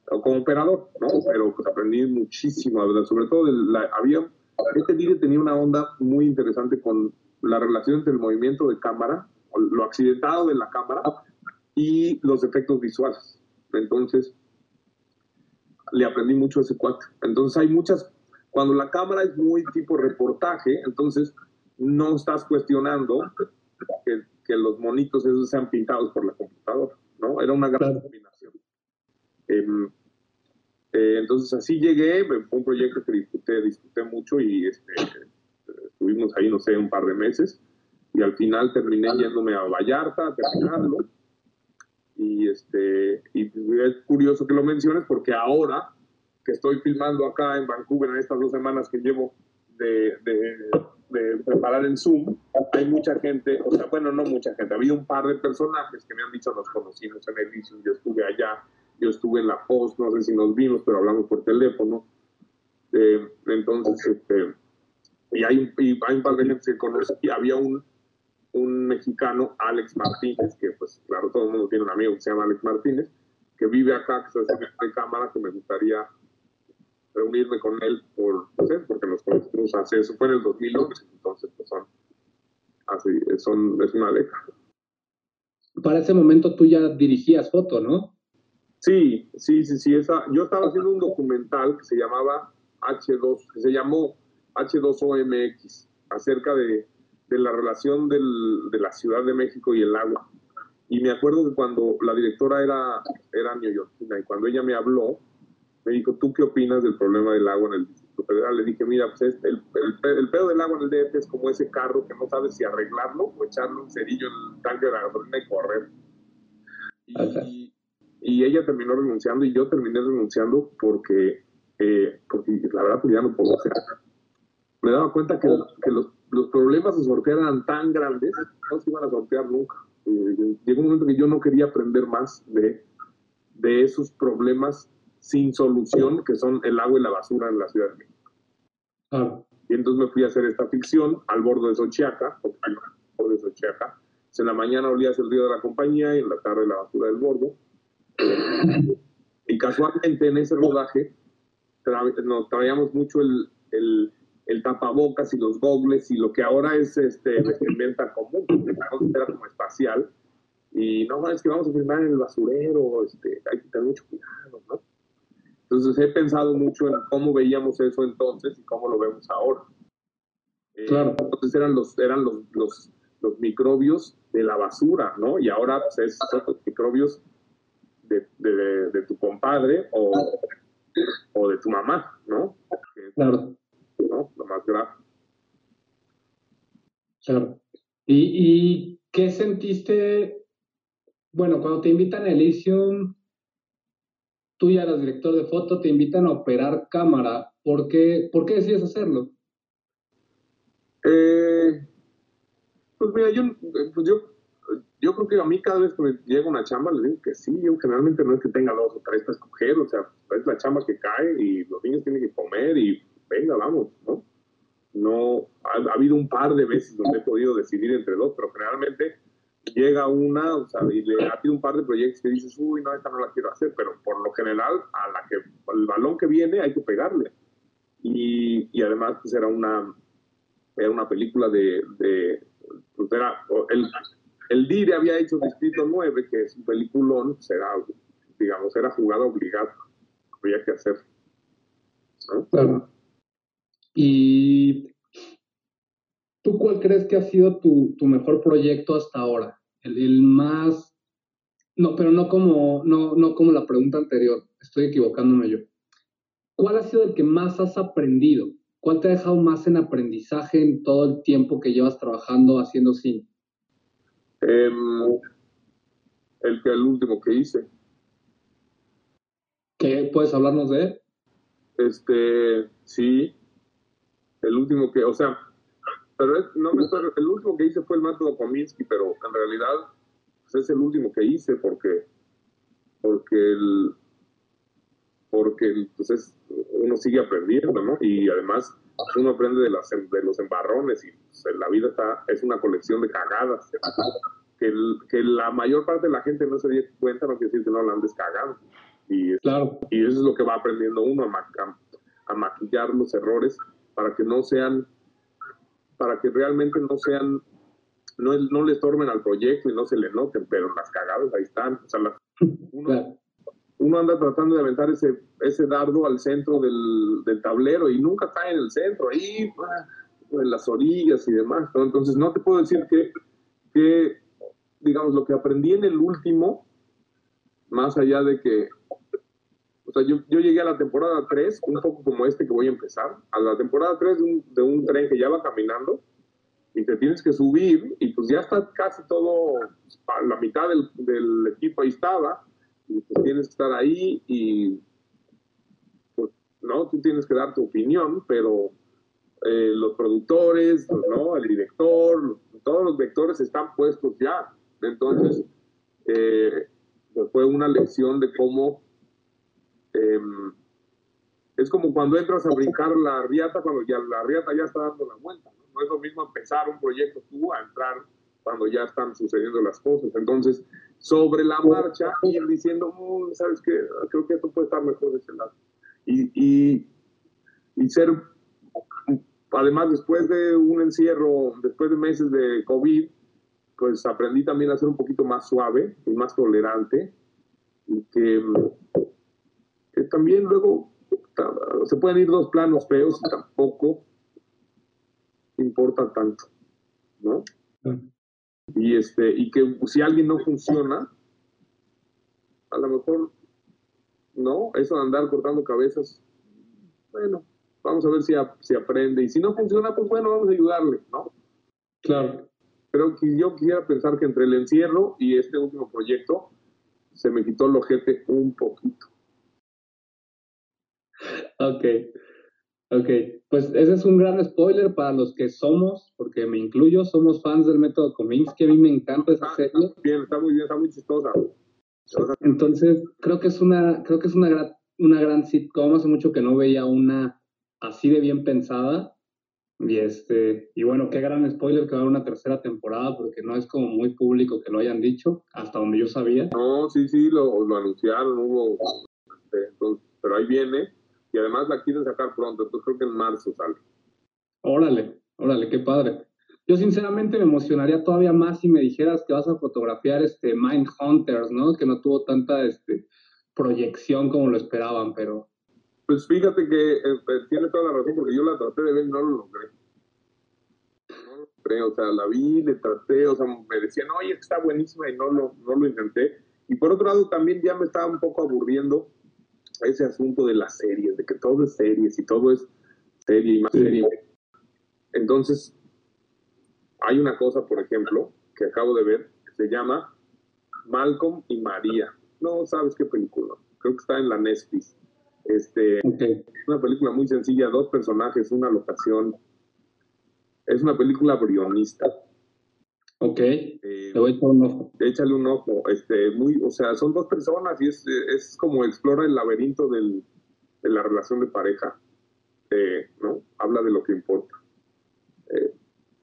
Como operador, ¿no? Pero pues aprendí muchísimo, sobre todo la, había, este vídeo tenía una onda muy interesante con la relación entre el movimiento de cámara, lo accidentado de la cámara y los efectos visuales. Entonces, le aprendí mucho a ese cuatro. Entonces hay muchas, cuando la cámara es muy tipo reportaje, entonces no estás cuestionando que, que, los monitos esos sean pintados por la computadora, ¿no? Era una gran combinación. Em, eh, entonces así llegué, fue un proyecto que disfruté, disfruté mucho y este, estuvimos ahí, no sé, un par de meses y al final terminé yéndome a Vallarta a terminarlo. Y, este, y es curioso que lo menciones porque ahora que estoy filmando acá en Vancouver en estas dos semanas que llevo de, de preparar en Zoom, hay mucha gente, o sea, bueno, no mucha gente, ha habido un par de personajes que me han dicho nos conocimos en el inicio, yo estuve allá, yo estuve en la post, no sé si nos vimos, pero hablamos por teléfono. Eh, entonces, este, y hay, un, y hay un par de gente que conoce, y había un, un mexicano, Alex Martínez, que pues claro, todo el mundo tiene un amigo que se llama Alex Martínez, que vive acá, que está en cámara, que me gustaría reunirme con él por, no sé, porque nos conocimos hace, eso fue en el 2011, entonces pues son, así, son, es una década. Para ese momento tú ya dirigías foto, ¿no? Sí, sí, sí, sí, esa, yo estaba haciendo un documental que se llamaba H2, que se llamó H2OMX, acerca de, de la relación del, de la Ciudad de México y el agua. Y me acuerdo que cuando la directora era, era neoyorquina y cuando ella me habló, me dijo, ¿tú qué opinas del problema del agua en el Distrito federal, le dije, mira, pues este, el, el, pedo del agua en el DF es como ese carro que no sabes si arreglarlo o echarle un cerillo en el tanque de la gasolina y correr. Y, y ella terminó renunciando y yo terminé renunciando porque, eh, porque la verdad pues ya no puedo hacer. Me daba cuenta que, que los, los, problemas de sortear eran tan grandes, no se iban a sortear nunca. Eh, llegó un momento que yo no quería aprender más de, de esos problemas sin solución que son el agua y la basura en la Ciudad de México. Y entonces me fui a hacer esta ficción al borde de Sochiaca, al borde de Sochiaca. En la mañana olías el río de la compañía y en la tarde la basura del bordo. Y casualmente en ese rodaje nos traíamos mucho el, el, el, tapabocas y los gogles y lo que ahora es este, vestimenta común, era como espacial. Y no, es que vamos a filmar en el basurero, este, hay que tener mucho cuidado, ¿no? Entonces he pensado mucho en cómo veíamos eso entonces y cómo lo vemos ahora. Eh, claro. entonces eran los, eran los, los, los, microbios de la basura, ¿no? Y ahora pues, es, son los microbios de, de, de, tu compadre o, o de tu mamá, ¿no? claro. ¿no? Lo más grave. Claro. ¿Y, ¿Y qué sentiste? Bueno, cuando te invitan a Elysium, tú ya eras director de foto, te invitan a operar cámara. ¿Por qué, ¿por qué decides hacerlo? Eh, pues mira, yo, yo, yo creo que a mí cada vez que me llega una chamba le digo que sí, yo generalmente no es que tenga dos o tres para escoger, o sea, es la chamba que cae y los niños tienen que comer y venga, vamos, ¿no? No, ha, ha habido un par de veces donde he podido decidir entre dos, pero generalmente llega una, o sea, y le ha un par de proyectos que dices, uy, no, esta no la quiero hacer, pero por lo general, a la que, el balón que viene hay que pegarle. Y, y además, pues era una, era una película de, de pues era, el, el DIRE había hecho Distrito 9, que es un peliculón, será, digamos, era jugada obligada, había que hacer. Claro. Y ¿Tú cuál crees que ha sido tu, tu mejor proyecto hasta ahora? El, el, más... No, pero no como, no, no como la pregunta anterior. Estoy equivocándome yo. ¿Cuál ha sido el que más has aprendido? ¿Cuál te ha dejado más en aprendizaje en todo el tiempo que llevas trabajando haciendo cine? Um, el que el último que hice. ¿Qué? ¿Puedes hablarnos de él? Este, sí. El último que, o sea, pero no me el último que hice fue el método Kominsky, pero en realidad pues, es el último que hice porque, porque, el, porque pues es, uno sigue aprendiendo, ¿no? Y además uno aprende de, las, de los embarrones y pues, la vida está, es una colección de cagadas. Que, que la mayor parte de la gente no se dio cuenta, no quiere decir que no la han descagado. Y, claro. y eso es lo que va aprendiendo uno a, a maquillar los errores para que no sean para que realmente no sean, no, no le estorben al proyecto y no se le noten, pero las cagadas ahí están. O sea, uno, uno, anda tratando de aventar ese, ese dardo al centro del, del, tablero y nunca cae en el centro, ahí ah, en las orillas y demás. Entonces, no te puedo decir que, que, digamos, lo que aprendí en el último, más allá de que o sea, yo, yo, llegué a la temporada 3, un poco como este que voy a empezar, a la temporada 3 de un, de un, tren que ya va caminando y te tienes que subir y pues ya está casi todo, la mitad del, del equipo ahí estaba pues tienes que estar ahí y pues no, tú tienes que dar tu opinión, pero eh, los productores, ¿no? el director, todos los vectores están puestos ya. Entonces, eh, pues fue una lección de cómo Em, es como cuando entras a brincar la riata, cuando ya la riata ya está dando la vuelta. ¿no? es lo mismo empezar un proyecto tú a entrar cuando ya están sucediendo las cosas. Entonces, sobre la marcha, ir diciendo, mm, ¿sabes qué? Creo que esto puede estar mejor de ese lado. Y, y, y ser, además, después de un encierro, después de meses de COVID, pues aprendí también a ser un poquito más suave y más tolerante y que también luego se pueden ir dos planos feos y tampoco importa tanto. Y, este, y que si alguien no funciona, a lo mejor, ¿no? Eso de andar cortando cabezas, bueno, vamos a ver si, si aprende. Y si no funciona, pues bueno, vamos a ayudarle, ¿no? Claro. Pero yo quisiera pensar que entre el encierro y este último proyecto, se me quitó el ojete un poquito. Ok, ok. Pues ese es un gran spoiler para los que somos, porque me incluyo, somos fans del método Kominsky, a mí me encanta esa Ah, serie. Está bien, está muy bien, está muy chistosa. Entonces, creo que es una, creo que es una gran, una gran sitcom, hace mucho que no veía una así de bien pensada. Y este, y bueno, qué gran spoiler que va a haber una tercera temporada, porque no es como muy público que lo hayan dicho, hasta donde yo sabía. No, sí, sí, lo, lo anunciaron, hubo, este, entonces, pero ahí viene. Y además la quieren sacar pronto, entonces creo que en marzo sale. Órale, órale, qué padre. Yo sinceramente me emocionaría todavía más si me dijeras que vas a fotografiar este Mind Hunters, ¿no? Que no tuvo tanta este, proyección como lo esperaban, pero Pues fíjate que eh, eh, tiene toda la razón, porque yo la traté de ver y no lo logré. No lo logré, o sea, la vi, le traté, o sea, me decían, oye, está buenísima y no lo, no lo intenté. Y por otro lado, también ya me estaba un poco aburriendo ese asunto de las series, de que todo es series y todo es serie y más Sí. serie. Entonces, hay una cosa, por ejemplo, que acabo de ver, que se llama Malcolm y María. No sabes qué película. Creo que está en la Netflix. Este, es una película muy sencilla, dos personajes, una locación. Es una película brionista. Ok, Eh, le voy a echar un ojo. échale un ojo. Este, muy, o sea, son dos personas y es, es como explora el laberinto del, de la relación de pareja. Eh, ¿no? Habla de lo que importa. Eh,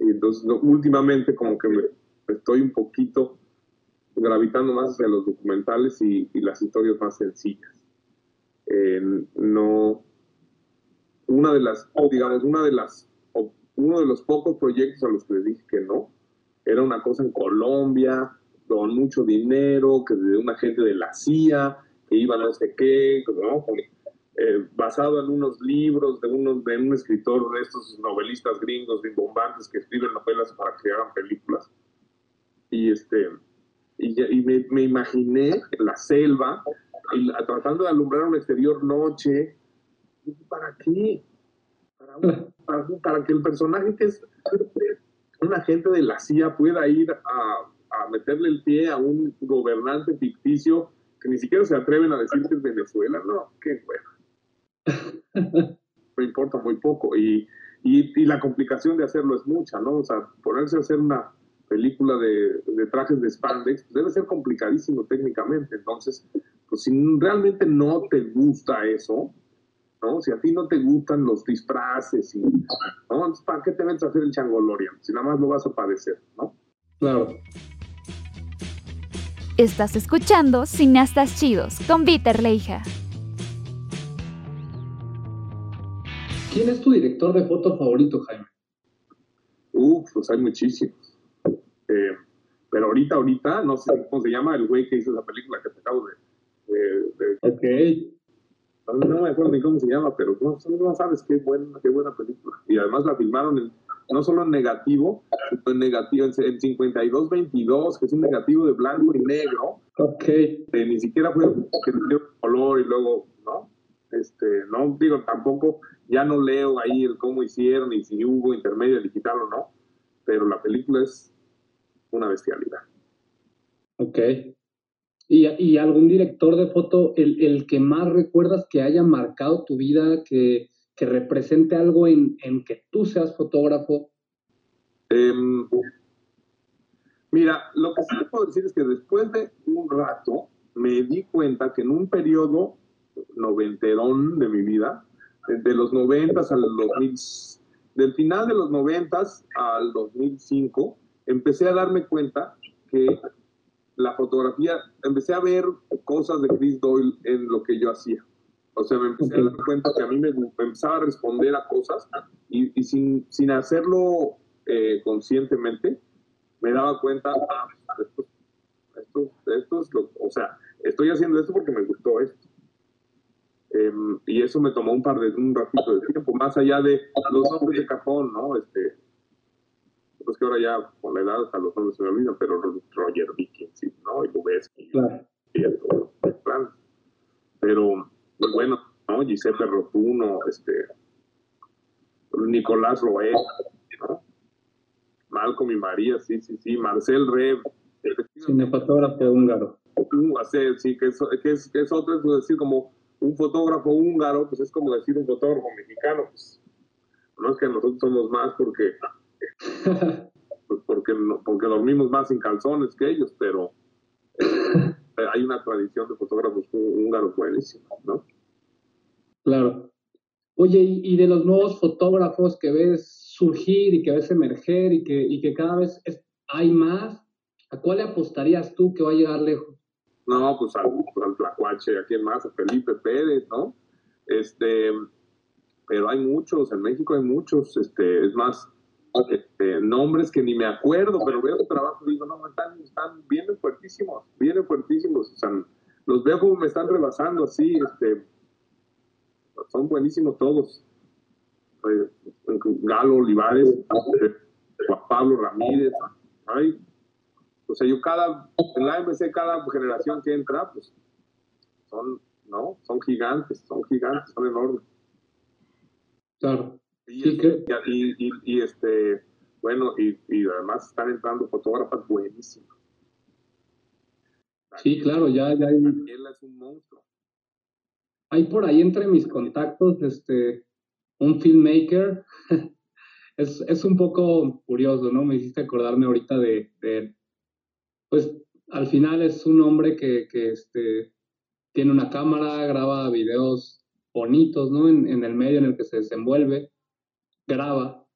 y entonces, no, últimamente, como que me estoy un poquito gravitando más hacia los documentales y, y las historias más sencillas. Eh, no. Una de las, digamos, una de las, uno de los pocos proyectos a los que les dije que no, era una cosa en Colombia, con mucho dinero, que de una gente de la CIA, que iba no sé qué, ¿no? Eh, basado en unos libros de, unos, de un escritor de estos novelistas gringos rimbombantes que escriben novelas para que hagan películas. Y, este, y, me, me imaginé en la selva, y tratando de alumbrar un exterior noche. ¿Para qué? Para, un- para, para que el personaje que es un agente de la CIA pueda ir a, a meterle el pie a un gobernante ficticio que ni siquiera se atreven a decir que es Venezuela. No, qué bueno. Me importa muy poco. Y, y, y la complicación de hacerlo es mucha, ¿no? O sea, ponerse a hacer una película de, de trajes de spandex pues debe ser complicadísimo técnicamente. Entonces, pues si realmente no te gusta eso, ¿no? Si a ti no te gustan los disfraces y, ¿no? ¿para qué te metes a hacer el changolorian? Si nada más lo vas a padecer, ¿no? Claro. Estás escuchando Cineastas Chidos con Peter Leija. ¿Quién es tu director de foto favorito, Jaime? Uf, pues hay muchísimos. Eh, pero ahorita, ahorita, no sé cómo se llama el güey que hizo esa película que te acabo de... de- de- Ok. No, me acuerdo ni cómo se llama, pero no, no sabes qué buena, qué buena película. Y además la filmaron en- no solo en negativo, sino en negativo, en, en 52-22, que es un negativo de blanco y negro, Ok. que ni siquiera fue que color y luego, ¿no? Este, no digo tampoco, ya no leo ahí el cómo hicieron y si hubo intermedio digital o no, pero la película es una bestialidad. Ok. ¿Y, algún director de foto, el, el que más recuerdas que haya marcado tu vida, que, que represente algo en, en que tú seas fotógrafo? Em, mira, lo que sí puedo decir es que después de un rato me di cuenta que en un periodo noventerón de mi vida, de los noventas al 2000, del final de los noventas al 2005, empecé a darme cuenta que la fotografía, empecé a ver cosas de Chris Doyle en lo que yo hacía. O sea, me empecé a dar cuenta que a mí me, me empezaba a responder a cosas y, y sin, sin hacerlo eh, conscientemente, me daba cuenta, ah, esto, esto, esto es lo, o sea, estoy haciendo esto porque me gustó esto. Em, y eso me tomó un par de, un ratito de tiempo, más allá de los nombres de cajón, ¿no? Este, pues que ahora ya con la edad hasta los nombres se me olvidan, pero Roger Dickens, ¿sí? ¿no? Y Lubeski, Claro. y todo, plan. Pero, pues bueno, ¿no? Giuseppe Rotuno, este, Nicolás Roé, ¿no? Malcolm y María, sí, sí, sí, Marcel Rev. Cinefotógrafo húngaro. sí, que es, que es, que es otro, es decir, como un fotógrafo húngaro, pues es como decir un fotógrafo mexicano, pues no es que nosotros somos más porque, pues porque, porque dormimos más sin calzones que ellos, pero eh, hay una tradición de fotógrafos húngaros buenísima, ¿no? Claro. Oye, y, de los nuevos fotógrafos que ves surgir y que ves emerger y que, y que cada vez hay más, ¿a cuál le apostarías tú que va a llegar lejos? No, pues al, al Tlacuache, ¿a quién más? A Felipe Pérez, ¿no? Este, pero hay muchos, en México hay muchos, este, es más, este, nombres que ni me acuerdo, pero veo su trabajo y digo, no, están, están, vienen fuertísimos, vienen fuertísimos, o sea, los veo como me están rebasando así, este, son buenísimos todos. Eh, Galo Olivares, Juan Pablo Ramírez, ay, o sea, yo cada, en la AMC, cada generación que entra, pues, son, ¿no? Son gigantes, son gigantes, son enormes. Claro. Y, este, bueno, y, además están entrando fotógrafas buenísimas. Sí, claro, ya, ya hay. es un monstruo. Hay por ahí entre mis contactos, este, un filmmaker. es, es un poco curioso, ¿no? Me hiciste acordarme ahorita de, de pues al final es un hombre que, que este, tiene una cámara, graba videos bonitos, ¿no? En, el medio en el que se desenvuelve, graba.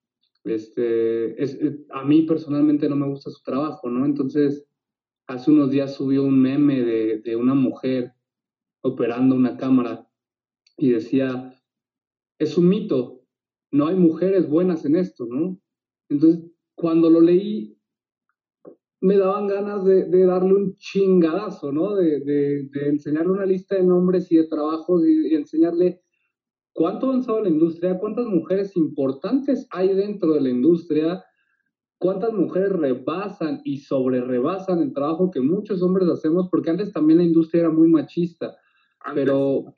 Este, es, a mí personalmente no me gusta su trabajo, ¿no? Entonces, hace unos días subió un meme de, de una mujer operando una cámara y decía, es un mito, no hay mujeres buenas en esto, ¿no? Entonces, cuando lo leí, me daban ganas de, darle un chingadazo, ¿no? De, enseñarle una lista de nombres y de trabajos y, enseñarle cuánto ha avanzado la industria, cuántas mujeres importantes hay dentro de la industria, cuántas mujeres rebasan y sobre rebasan el trabajo que muchos hombres hacemos, porque antes también la industria era muy machista, pero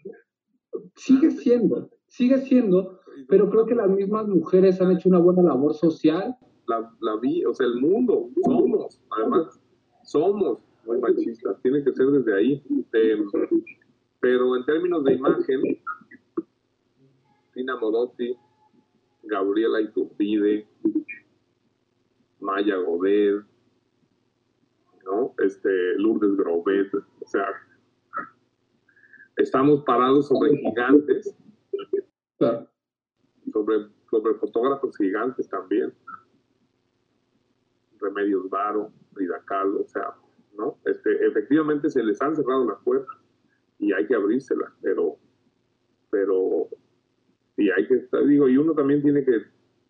sigue siendo, sigue siendo, pero creo que las mismas mujeres han hecho una buena labor social. La, la vi, o sea, el mundo, somos, además, somos muy machistas, tiene que ser desde ahí. Em, pero en términos de imagen, Tina Modotti, Gabriela Iturbide, Maya Godet, ¿no? Este, Lourdes Grobet, o sea, estamos parados sobre gigantes, sobre, sobre fotógrafos gigantes también. Remedios Varo, Frida Kahlo, o sea, ¿no? Este, efectivamente se les han cerrado las puertas y hay que abrírselas, pero, pero, y hay que, digo, y uno también tiene que,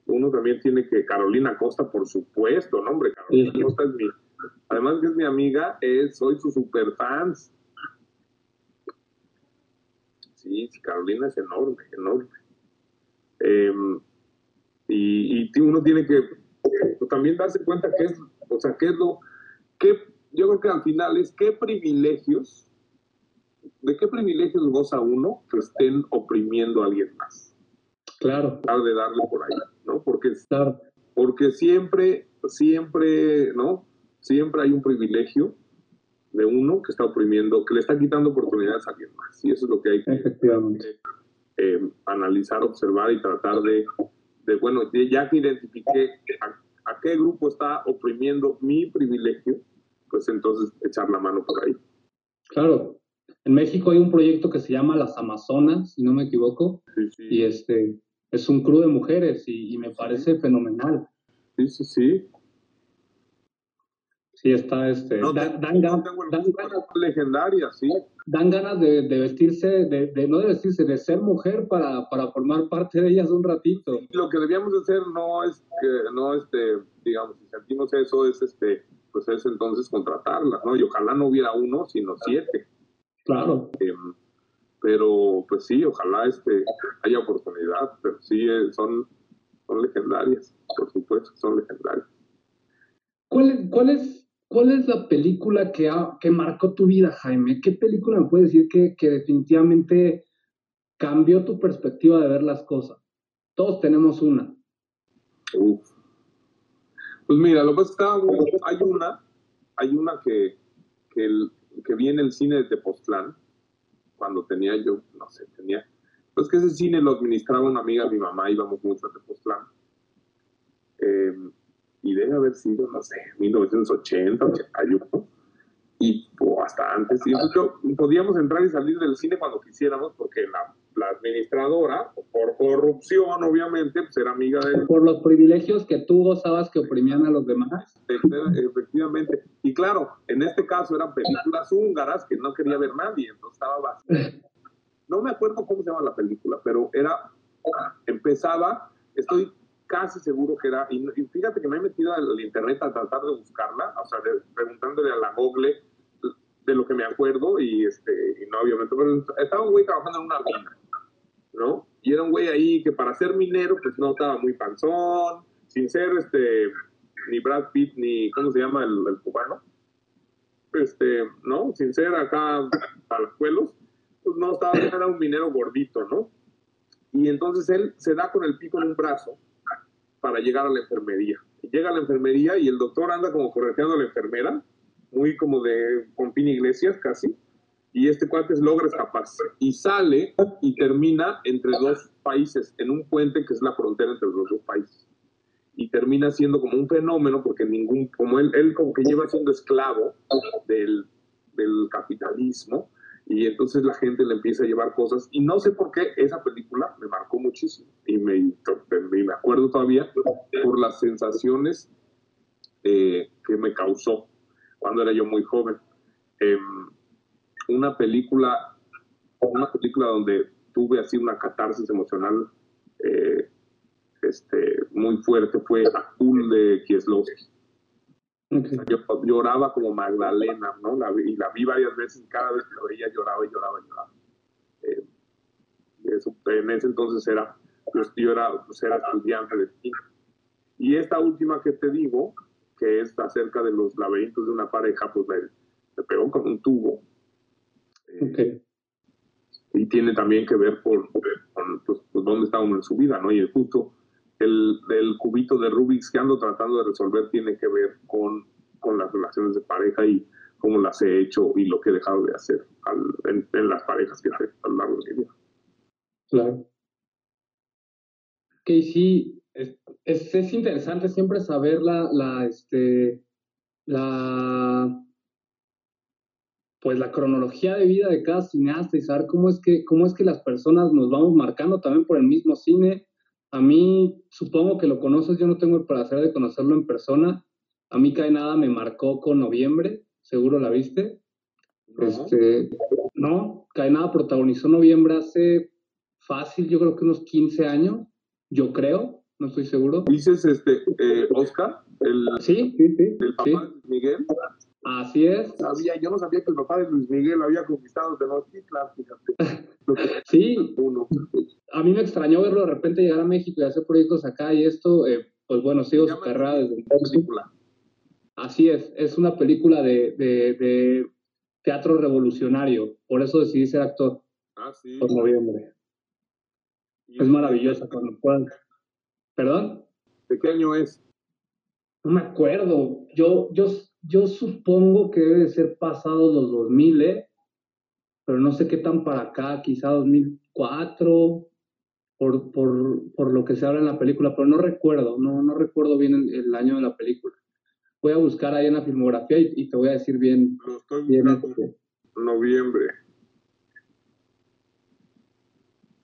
uno también tiene que, Carolina Costa, por supuesto, ¿no, hombre? Carolina Costa es mi, además que es mi amiga, es, soy su super fans. Sí, Carolina es enorme, enorme. Em, y, y uno tiene que pues, también darse cuenta que es, o sea, qué es lo, que yo creo que al final es qué privilegios, de qué privilegios goza uno que estén oprimiendo a alguien más. Claro. de darle por ahí, ¿no? Porque, porque siempre, siempre, ¿no? Siempre hay un privilegio de uno que está oprimiendo, que le está quitando oportunidades a alguien más. Y eso es lo que hay que eh, analizar, observar y tratar de bueno, ya que identifiqué a, qué grupo está oprimiendo mi privilegio, pues entonces echar la mano por ahí. Claro. En México hay un proyecto que se llama Las Amazonas, si no me equivoco, y este es un crew de mujeres y, y me parece fenomenal. Sí, sí, sí. Sí, está este. dan, ganas, legendarias, sí. Dan ganas de, vestirse, de, no de vestirse, de ser mujer para, para formar parte de ellas un ratito. Lo que debíamos hacer no es que, no este, digamos, si sentimos eso, es este, pues es entonces contratarlas, ¿no? Y ojalá no hubiera uno, sino siete. Claro. Em, pero, pues sí, ojalá este, haya oportunidad, pero sí eh, son, son legendarias, por supuesto, son legendarias. ¿Cuál, ¿Cuál es ¿Cuál es la película que, que marcó tu vida, Jaime? ¿Qué película me puedes decir que, que definitivamente cambió tu perspectiva de ver las cosas? Todos tenemos una. Uf. Pues mira, lo que pasa es que hay una, hay una que, que, el, que vi en el cine de Tepoztlán, cuando tenía yo, no sé, tenía, pues que ese cine lo administraba una amiga de mi mamá, íbamos mucho a Tepoztlán. Eh, y debe haber sido, no sé, 1980, 81 y hasta antes. Y podíamos entrar y salir del cine cuando quisiéramos porque la, la, administradora, por corrupción obviamente, pues era amiga de... Por los privilegios que tú gozabas que oprimían a los demás. Efectivamente. Y claro, en este caso eran películas húngaras que no quería ver nadie, entonces estaba vacío. No me acuerdo cómo se llama la película, pero era... Empezaba, estoy casi seguro que era, y, fíjate que me he metido al, internet a tratar de buscarla, o sea, preguntándole a la Google de lo que me acuerdo, y este, y no obviamente, pero estaba un güey trabajando en una mina, ¿no? Y era un güey ahí que para ser minero, pues no estaba muy panzón, sin ser este, ni Brad Pitt, ni, ¿cómo se llama el, el cubano? Este, ¿no? Sin ser acá para los pueblos, pues no estaba, era un minero gordito, ¿no? Y entonces él se da con el pico en un brazo para llegar a la enfermería. Llega a la enfermería y el doctor anda como correteando a la enfermera, muy como de con Pin Iglesias casi, y este cuate logra escaparse y sale y termina entre dos países, en un puente que es la frontera entre los dos países. Y termina siendo como un fenómeno porque ningún, como él, él como que lleva siendo esclavo del, del capitalismo, y entonces la gente le empieza a llevar cosas. Y no sé por qué esa película me marcó muchísimo y me, me acuerdo todavía por las sensaciones eh, que me causó cuando era yo muy joven. Em, una película, una película donde tuve así una catarsis emocional eh, este, muy fuerte fue Azul de Kieslowski yo lloraba como Magdalena, ¿no? La, y la vi varias veces y cada vez que la veía lloraba y lloraba y lloraba. Eh, eso, en ese entonces era, pues, yo era, pues, era estudiante de cine. Y esta última que te digo, que es acerca de los laberintos de una pareja, pues me, pegó con un tubo. Eh, y tiene también que ver por, con pues, pues, dónde está uno en su vida, ¿no? Y justo el, el, cubito de Rubik's que ando tratando de resolver tiene que ver con, con las relaciones de pareja y cómo las he hecho y lo que he dejado de hacer en, las parejas que he a lo largo de mi vida. Claro. Que sí, es, es, es, interesante siempre saber la, la, este, la, pues la cronología de vida de cada cineasta y saber cómo es que, cómo es que las personas nos vamos marcando también por el mismo cine a mí, supongo que lo conoces, yo no tengo el placer de conocerlo en persona. A mí Cae Nada me marcó con noviembre, seguro la viste. No. Este, no, Cae Nada protagonizó noviembre hace fácil, yo creo que unos 15 años, yo creo, no estoy seguro. ¿Dices este, eh, Oscar? El, sí, sí, sí. El papá de Miguel. Así es. Sabía, yo no sabía que el papá de Luis Miguel había conquistado Tenochtitlan, fíjate. sí. Uno. A mí me extrañó verlo de repente llegar a México y hacer proyectos acá y esto, eh, pues bueno, sigo su carrera desde entonces. Así es, es una película de, de, de, teatro revolucionario, por eso decidí ser actor. Ah, sí. Por noviembre. Es maravillosa cuando puedan. ¿Perdón? ¿De qué año es? No me acuerdo. Yo, yo yo supongo que debe ser pasado los 2000, ¿eh? pero no sé qué tan para acá, quizá 2004, por, por, por lo que se habla en la película, pero no recuerdo, no, no recuerdo bien el, año de la película. Voy a buscar ahí en la filmografía y, te voy a decir bien. Lo estoy buscando bien noviembre.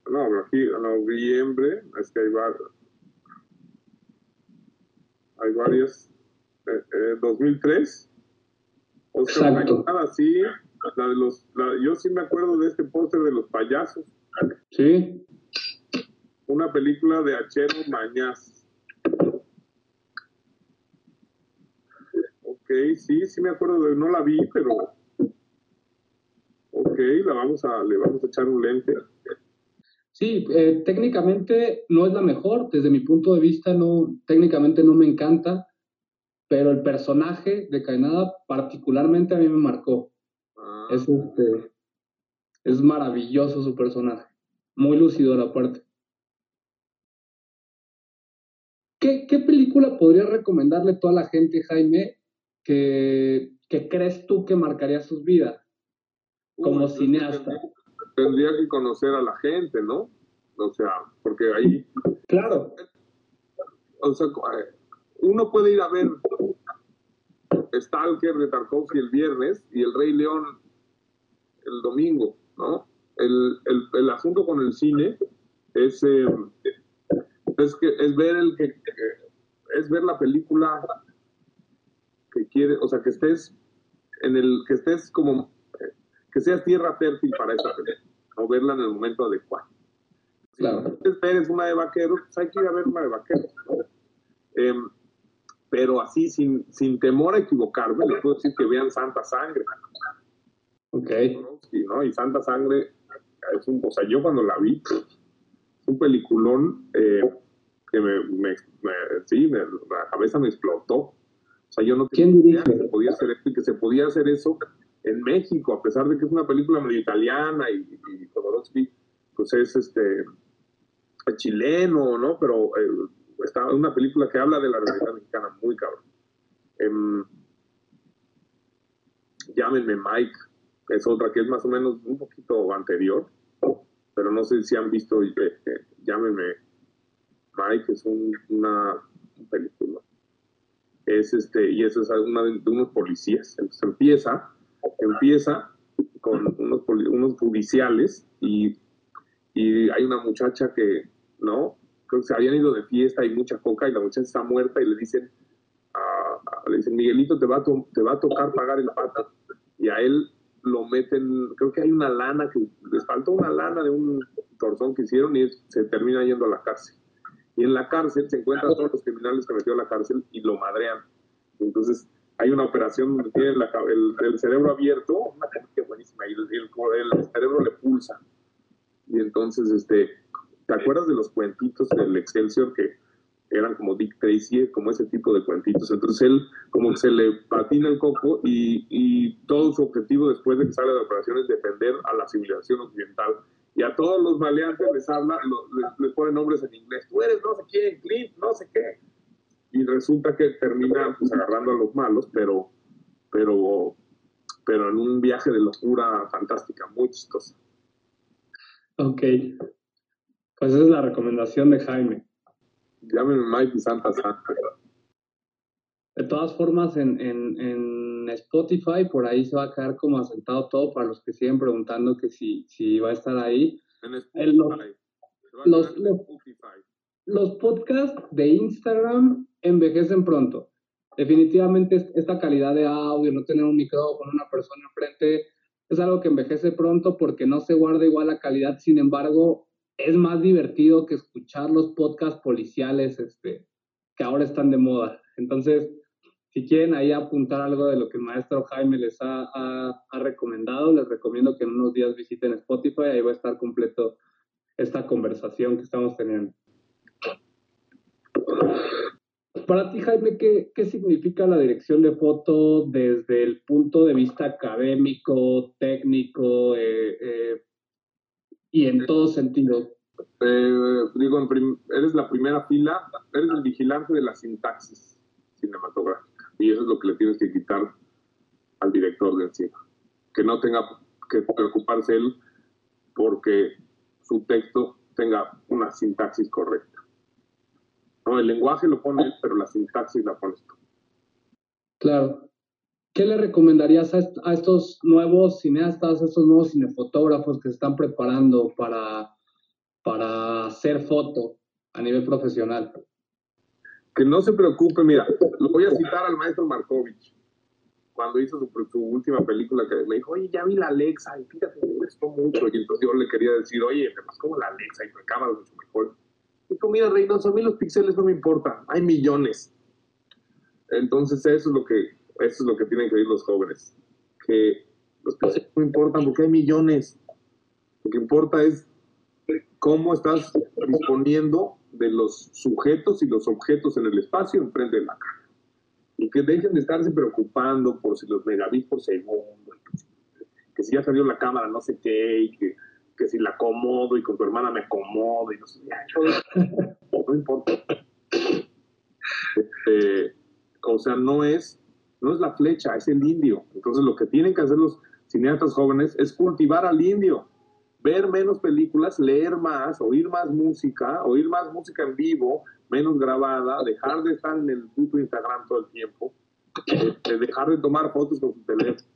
No, aquí noviembre, es que hay, hay varias 2003. Eh, Exacto. Así, la de los, yo sí me acuerdo de este póster de los payasos. Sí. Una película de Achero Mañaz. Ok, sí, sí me acuerdo de, no la vi, pero ok, la vamos a, le vamos a echar un lente. Sí, eh, técnicamente no es la mejor, desde mi punto de vista no, técnicamente no me encanta, pero el personaje de Cainada particularmente a mí me marcó. Ah. Es, este, es maravilloso su personaje, muy lúcido la parte. ¿qué, ¿qué, película podrías recomendarle a toda la gente, Jaime, que, que crees tú que marcaría sus vidas como cineasta? Tendría, que conocer a la gente, ¿no? O sea, porque ahí... Claro. O sea, uno puede ir a ver Stalker de Tarkovsky el viernes y El Rey León el domingo, ¿no? El, el, el asunto con el cine es, eh, es, que, es ver el que, es ver la película que quiere, o sea, que estés en el, que estés como, que seas tierra fértil para esa película, o verla en el momento adecuado. Claro. Esperes una de vaqueros, pues hay que ir a ver una de vaqueros. Em, pero así, sin, sin temor a equivocarme, les puedo decir que vean Santa Sangre. Ok. ¿no? Y Santa Sangre es un, o sea, yo cuando la vi, es un peliculón eh, que me, me, sí, la cabeza me explotó. O sea, yo no ¿Quién que se podía hacer esto y que se podía hacer eso en México, a pesar de que es una película medio italiana y, y pues es este chileno, ¿no? Pero eh, está una película que habla de la realidad mexicana muy cabrón. Eh, llámenme Mike, es otra que es más o menos un poquito anterior, pero no sé si han visto, eh, eh, llámenme Mike, es una película. Es este, y eso es una de, unos policías. Entonces empieza, empieza con unos, unos judiciales y, y hay una muchacha que, ¿no? Creo que se habían ido de fiesta y mucha coca y la muchacha está muerta y le dicen, le dicen, Miguelito, te va, a te va a tocar pagar el pato. Y a él lo meten, creo que hay una lana, que les faltó una lana de un torzón que hicieron y se termina yendo a la cárcel. Y en la cárcel se encuentran todos los criminales que metió a la cárcel y lo madrean. Entonces hay una operación donde tiene el, cerebro abierto, una que buenísima, y el, el, cerebro le pulsa. Y entonces, este, ¿te acuerdas de los cuentitos del Excelsior que eran como Dick Tracy, como ese tipo de cuentitos. Entonces él como que se le patina el coco y, todo su objetivo después de que sale de la operación es defender a la civilización occidental. Y a todos los maleantes les habla, les, les pone nombres en inglés. Tú eres no sé quién, Clint, no sé qué. Y resulta que termina pues, agarrando a los malos, pero, pero, pero en un viaje de locura fantástica, muy chistosa. Ok. Pues esa es la recomendación de Jaime. Llámenme Mike y Santa Santa. De todas formas, en, en, en, Spotify, por ahí se va a quedar como asentado todo para los que siguen preguntando que si, si va a estar ahí. En Spotify. los, los, los podcasts de Instagram envejecen pronto. Definitivamente esta calidad de audio, no tener un micrófono, una persona enfrente, es algo que envejece pronto porque no se guarda igual la calidad. Sin embargo, es más divertido que escuchar los podcasts policiales este, que ahora están de moda. Entonces, si quieren ahí apuntar algo de lo que el maestro Jaime les ha, ha, recomendado, les recomiendo que en unos días visiten Spotify, ahí va a estar completo esta conversación que estamos teniendo. Para ti, Jaime, ¿qué, ¿qué, significa la dirección de foto desde el punto de vista académico, técnico, eh, eh, y en todo sentido. Eh, digo, eres la primera fila, eres el vigilante de la sintaxis cinematográfica. Y eso es lo que le tienes que quitar al director de encima. Que no tenga que preocuparse él porque su texto tenga una sintaxis correcta. No, el lenguaje lo pone él, pero la sintaxis la pones tú. Claro. ¿Qué le recomendarías a, estos nuevos cineastas, a estos nuevos cinefotógrafos que se están preparando para, para hacer foto a nivel profesional? Que no se preocupe, mira, lo voy a citar al maestro Markovich, cuando hizo su, última película, que me dijo, oye, ya vi la Alexa, y fíjate, me gustó mucho, y entonces yo le quería decir, oye, además como la Alexa, y tu cámara mucho mejor. Dijo, mira, Reynoso, a mí los píxeles no me importan, hay millones. Entonces eso es lo que eso es lo que tienen que oír los jóvenes. Que los precios no importan porque hay millones. Lo que importa es cómo estás disponiendo de los sujetos y los objetos en el espacio enfrente de la cara. Y que dejen de estarse preocupando por si los megabits por segundo, que si ya salió la cámara no sé qué, y que, que si la acomodo y con tu hermana me acomodo y no sé, no importa. este, o sea, no es, no es la flecha, es el indio. Entonces lo que tienen que hacer los cineastas jóvenes es cultivar al indio, ver menos películas, leer más, oír más música, oír más música en vivo, menos grabada, dejar de estar en el puto Instagram todo el tiempo, eh, dejar de tomar fotos con su teléfono,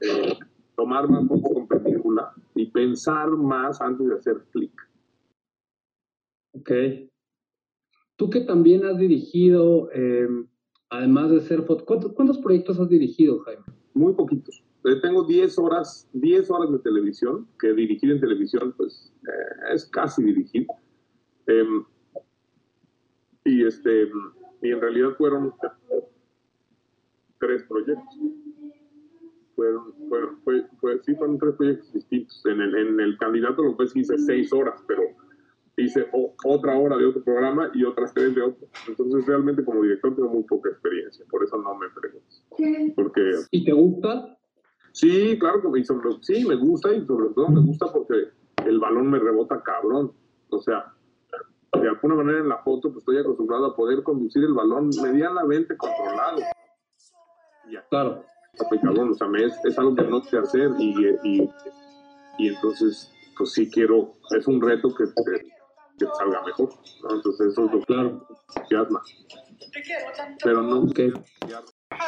eh, tomar más fotos con película y pensar más antes de hacer clic. Ok. Tú que también has dirigido, em, además de ser foto, ¿cuántos, proyectos has dirigido, Jaime? Muy poquitos. tengo 10 horas, 10 horas de televisión, que dirigir en televisión, pues, es casi dirigir. Em, y este y en realidad fueron tres proyectos fueron, fue, fue, sí fueron tres proyectos distintos en el, en el candidato lo que hice seis horas pero hice otra hora de otro programa y otras tres de otro entonces realmente como director tengo muy poca experiencia por eso no me pregunto porque y te gusta sí claro que me, sí me gusta y sobre todo me gusta porque el balón me rebota cabrón o sea de alguna manera en la foto pues estoy acostumbrado a poder conducir el balón medianamente controlado. Ya. Claro. Pues, o sea, es, es, algo que no sé hacer y, y, y, entonces pues sí quiero, es un reto que, que, salga mejor, ¿no? Entonces eso es lo claro. entusiasma. Pero no okay.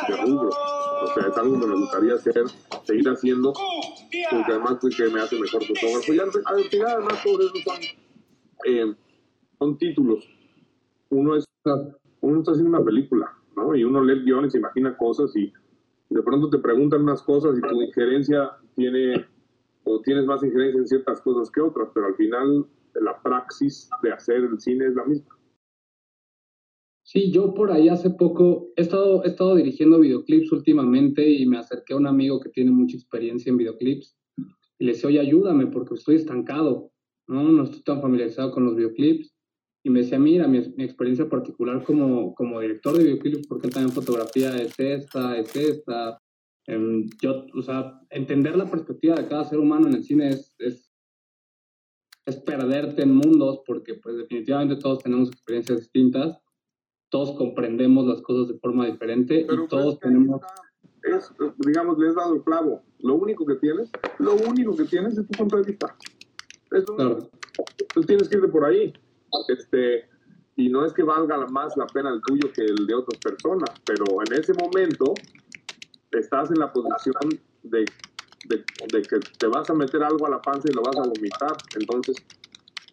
de rubro. O sea, es algo que me gustaría hacer, seguir haciendo, porque además pues, que me hace mejor fotógrafo. Y al final además todo eso son... Eh, son títulos. Uno, es, uno está haciendo una película, ¿no? Y uno lee se imagina cosas y de pronto te preguntan unas cosas y tu injerencia tiene, o tienes más injerencia en ciertas cosas que otras, pero al final la praxis de hacer el cine es la misma. Sí, yo por ahí hace poco he estado, he estado dirigiendo videoclips últimamente y me acerqué a un amigo que tiene mucha experiencia en videoclips y le decía, oye, ayúdame porque estoy estancado, ¿no? No estoy tan familiarizado con los videoclips y me decía, mira, mi, mi experiencia particular como, como director de videoclips, porque también fotografía es esta, es esta. Em, yo, o sea, entender la perspectiva de cada ser humano en el cine es, es, es perderte en mundos, porque pues definitivamente todos tenemos experiencias distintas, todos comprendemos las cosas de forma diferente y pues, todos tenemos... Es, digamos, le has dado el clavo. Lo único que tienes, lo único que tienes es tu punto de vista. Eso, claro. Tú tienes que irte por ahí. Este, y no es que valga más la pena el tuyo que el de otras personas, pero en ese momento estás en la posición de, de, que te vas a meter algo a la panza y lo vas a vomitar. Entonces,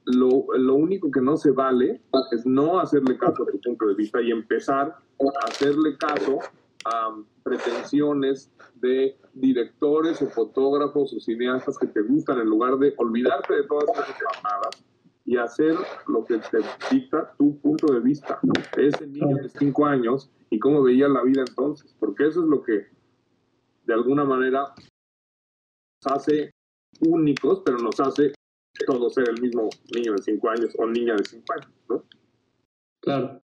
lo, lo, único que no se vale es no hacerle caso a tu punto de vista y empezar a hacerle caso a pretensiones de directores o fotógrafos o cineastas que te gustan en lugar de olvidarte de todas esas mamadas y hacer lo que te dicta tu punto de vista. Ese niño de cinco años y cómo veía la vida entonces, porque eso es lo que de alguna manera nos hace únicos, pero nos hace todos ser el mismo niño de cinco años o niña de cinco años, ¿no? Claro.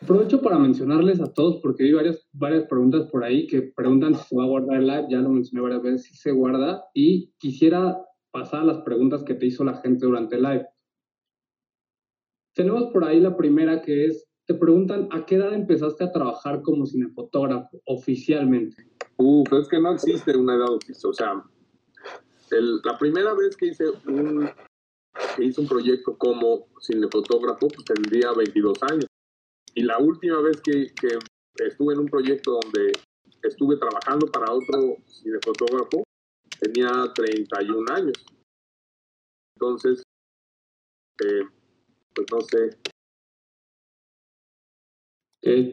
Aprovecho para mencionarles a todos, porque hay varias, varias preguntas por ahí que preguntan si se va a guardar el live, ya lo mencioné varias veces, si se guarda, y quisiera pasar a las preguntas que te hizo la gente durante el live. Tenemos por ahí la primera que es, te preguntan, ¿a qué edad empezaste a trabajar como cinefotógrafo oficialmente? Uh, pues es que no existe una edad oficial. O sea, la primera vez que hice un, que hice un proyecto como cinefotógrafo, pues tendría 22 años. Y la última vez que, que estuve en un proyecto donde estuve trabajando para otro cinefotógrafo, tenía 31 años. Entonces, eh, pues no sé.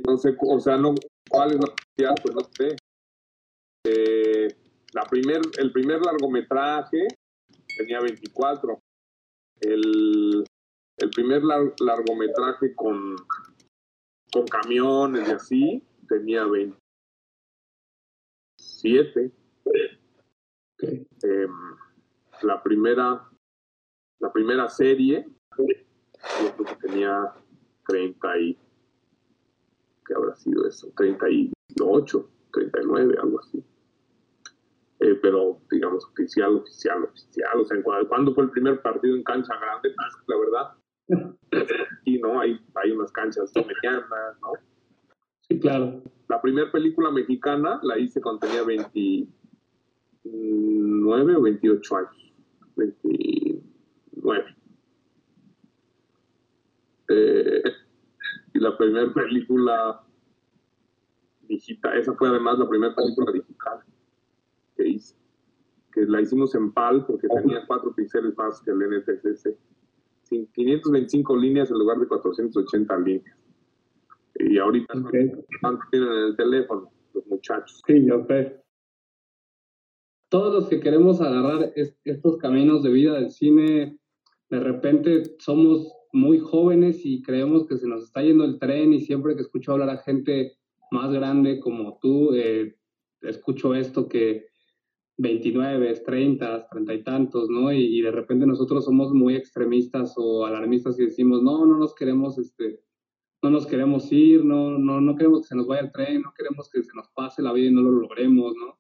No sé, o sea, no, cuál es la pues no sé. Eh, la primer, el primer largometraje tenía 24. El, el primer largometraje con, con camiones y así tenía 27. Em, la primera la primera serie yo creo que tenía 30 y, ¿qué habrá sido eso? 38, 39, algo así. Eh, pero digamos oficial, oficial, oficial, o sea, ¿cuándo fue el primer partido en cancha grande? La verdad. Y no, hay, hay unas canchas medianas, ¿no? Sí, claro. La primera película mexicana la hice cuando tenía 29 o 28 años. 29. Eh, y la primera película digital, esa fue además la primera película digital que hice, que la hicimos en PAL porque tenía 4 píxeles más que el NTSC. 525 líneas en lugar de 480 líneas. Y ahorita okay. tienen en el teléfono los muchachos. Sí, yo sé. Todos los que queremos agarrar es, estos caminos de vida del cine, de repente somos muy jóvenes y creemos que se nos está yendo el tren y siempre que escucho hablar a gente más grande como tú, eh, escucho esto que 29, 30, 30 y tantos, ¿no? Y, y, de repente nosotros somos muy extremistas o alarmistas y decimos, no, no nos queremos, este, no nos queremos ir, no, no, no queremos que se nos vaya el tren, no queremos que se nos pase la vida y no lo logremos, ¿no?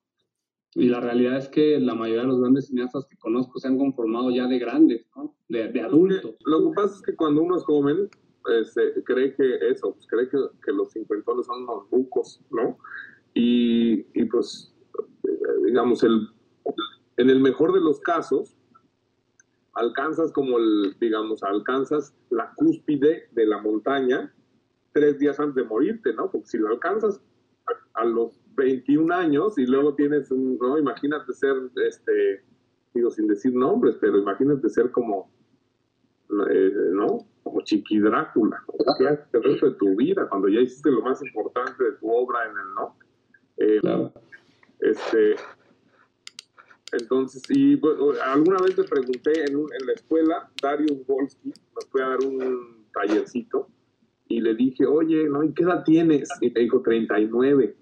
Y la realidad es que la mayoría de los grandes cineastas que conozco se han conformado ya de grandes, ¿no? De, de adultos. Lo que pasa es que cuando uno es joven, este, cree que eso, pues cree que, que los cincuentones son unos bucos, ¿no? Y, y pues, digamos, el, en el mejor de los casos, alcanzas como el, digamos, alcanzas la cúspide de la montaña tres días antes de morirte, ¿no? Porque si lo alcanzas a, a los 21 años y luego tienes un, ¿no? Imagínate ser, este, digo, sin decir nombres, pero imagínate ser como, eh, ¿no? Como Chiqui Drácula, ¿qué haces el resto de tu vida? Cuando ya hiciste lo más importante de tu obra en el, ¿no? Eh, Claro. Este, entonces, y bueno, alguna vez le pregunté en, un- en la escuela, Darius Volsky nos fue a dar un tallercito y le dije, oye, ¿no? ¿y qué edad tienes? Y me dijo 39.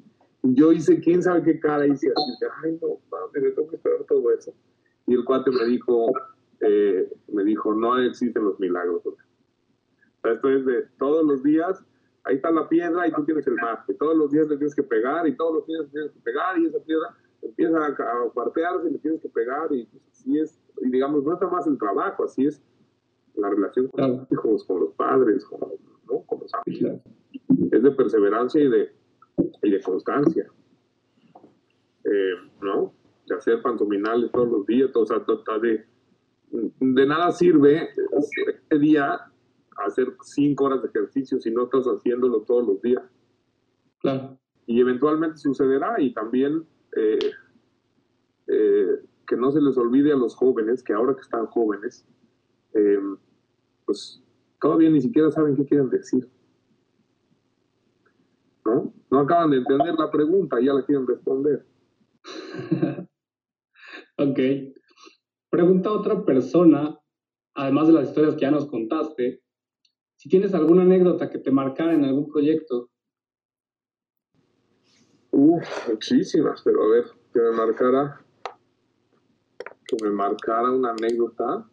Y yo hice, quién sabe qué cara hice así, dije, ay, no, me tengo que esperar todo eso. Y el cuate me dijo, eh, me dijo, no existen los milagros. O sea, esto es de todos los días, ahí está la piedra y tú tienes el mar. Y todos los días le tienes que pegar y todos los días le tienes que pegar y esa piedra empieza a, cuartearse y le tienes que pegar y pues, así es. Y digamos, no está más el trabajo, así es la relación con Claro. los hijos, con los padres, con, ¿no? con los amigos. claro. Es de perseverancia y de, y de constancia. Eh, ¿No? De hacer pantominales todos los días, o sea, de, de nada sirve este día hacer cinco horas de ejercicio si no estás haciéndolo todos los días. Claro. Y eventualmente sucederá y también eh, eh, que no se les olvide a los jóvenes, que ahora que están jóvenes, eh, pues todavía ni siquiera saben qué quieren decir. ¿No? No acaban de entender la pregunta, ya la quieren responder. Ok. Pregunta a otra persona, además de las historias que ya nos contaste, si tienes alguna anécdota que te marcara en algún proyecto. Uf, muchísimas, pero a ver, que me marcara, que me marcara una anécdota.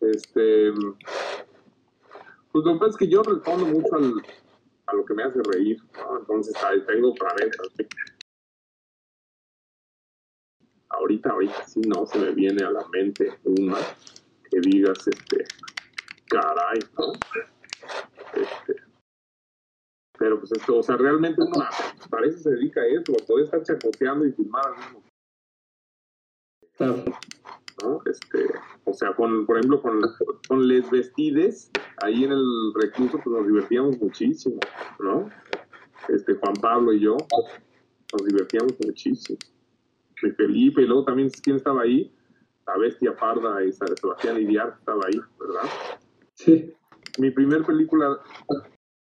Este, pues lo que pasa es que yo respondo mucho al, a lo que me hace reír, ¿no? Entonces ahí tengo planetas. ¿sí? Ahorita, ahorita sí no se me viene a la mente una que digas, este, caray, ¿no? Este, pero pues esto, o sea, realmente uno parece se dedica a eso, puede estar chacoteando y filmar al mismo Claro. ¿no? Este, o sea, con, por ejemplo, con, con Les Vestides, ahí en el recluso, pues nos divertíamos muchísimo, ¿no? Este, Juan Pablo y yo, nos divertíamos muchísimo. Y Felipe, y luego también, ¿quién estaba ahí? La Bestia Parda y Sebastián Iriar estaba ahí, ¿verdad? Sí. mi primer película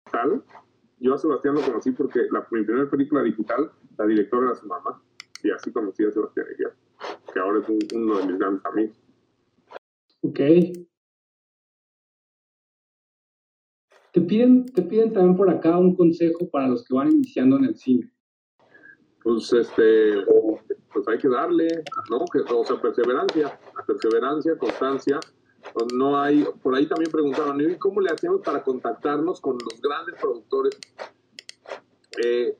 digital, yo a Sebastián lo conocí porque la, mi primera película digital, la directora era su mamá, y así conocí a Sebastián Iriar, que ahora es un- uno de mis grandes amigos. Ok. Te piden, te piden también por acá un consejo para los que van iniciando en el cine. Pues, este, pues hay que darle, ¿no? Que, o sea, perseverancia, perseverancia, constancia. No hay, por ahí también preguntaban, ¿y cómo le hacemos para contactarnos con los grandes productores? Eh,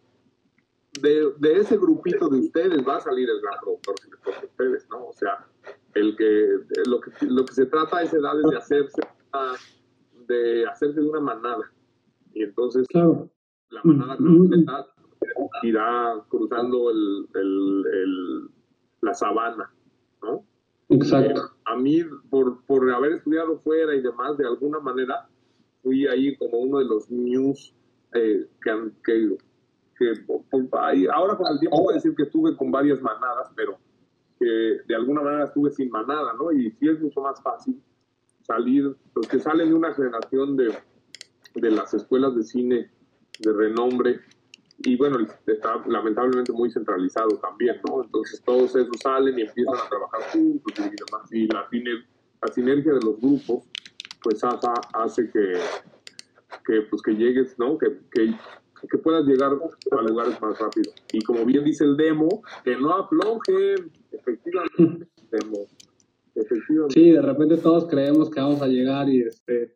de, de ese grupito de ustedes va a salir el gran productor que les toca a ustedes, ¿no? O sea, el que, lo que lo que se trata es de hacerse de hacerse de una manada. Y entonces claro. la manada completa irá cruzando el, el, la sabana, ¿no? Exacto. Eh, a mí, por, por haber estudiado fuera y demás, de alguna manera, fui ahí como uno de los news eh, que, que, que ahora con el tiempo voy a decir que estuve con varias manadas, pero que de alguna manera estuve sin manada, ¿no? Y sí es mucho más fácil salir, los que salen de una generación de, de las escuelas de cine de renombre, y bueno, está lamentablemente muy centralizado también, ¿no? Entonces todos esos salen y empiezan a trabajar juntos y demás, y la, la sinergia de los grupos, pues hace que, que, pues, que llegues, ¿no? Que, que, puedas llegar a lugares más rápido. Y como bien dice el demo, que no aflojen, efectivamente, demo. Efectivamente. Sí, de repente todos creemos que vamos a llegar y este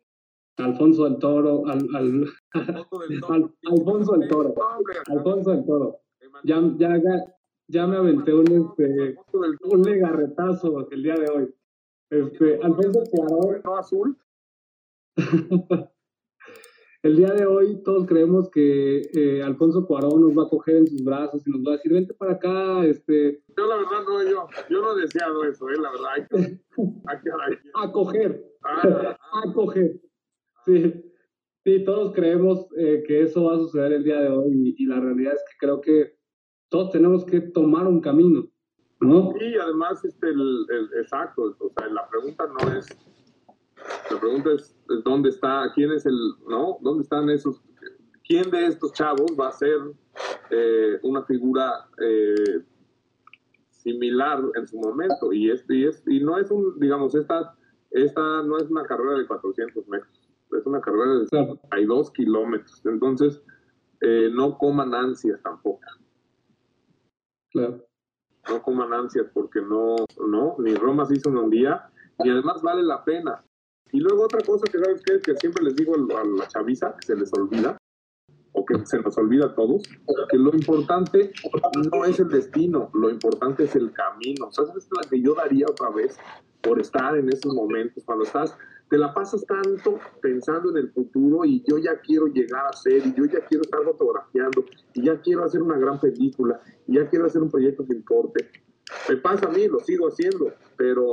Alfonso del Toro, al, al, Alfonso del Toro, Alfonso del Toro. Ya, ya, ya, me aventé un, este, un legarretazo el día de hoy. Este, Alfonso Cuarón. ¿No azul? el día de hoy todos creemos que eh, Alfonso Cuarón nos va a coger en sus brazos y nos va a decir, vente para acá, este... Yo la verdad no, yo, yo no he deseado eso, eh, la verdad. Hay que, a coger, ah, a coger. Sí, sí todos creemos eh, que eso va a suceder el día de hoy y, la realidad es que creo que todos tenemos que tomar un camino, ¿no? Sí, además, este, el, exacto, o sea, la pregunta no es, la pregunta es, dónde está, quién es el, ¿no? ¿Dónde están esos, quién de estos chavos va a ser eh, una figura eh, similar en su momento? Y, este, y, es, y no es un, digamos, esta, esta no es una carrera de 400 metros es una carrera de hay dos kilómetros. Entonces, eh, no coman ansias tampoco. Claro. No coman ansias porque no, no, ni Roma se hizo en un día, y además vale la pena. Y luego otra cosa que sabes que, que siempre les digo a la chaviza, que se les olvida, o que se nos olvida a todos, que lo importante no es el destino, lo importante es el camino. ¿Sabes? Es la que yo daría otra vez por estar en esos momentos, cuando estás te la pasas tanto pensando en el futuro y yo ya quiero llegar a ser, y yo ya quiero estar fotografiando, y ya quiero hacer una gran película, y ya quiero hacer un proyecto que importe. Me pasa a mí, lo sigo haciendo, pero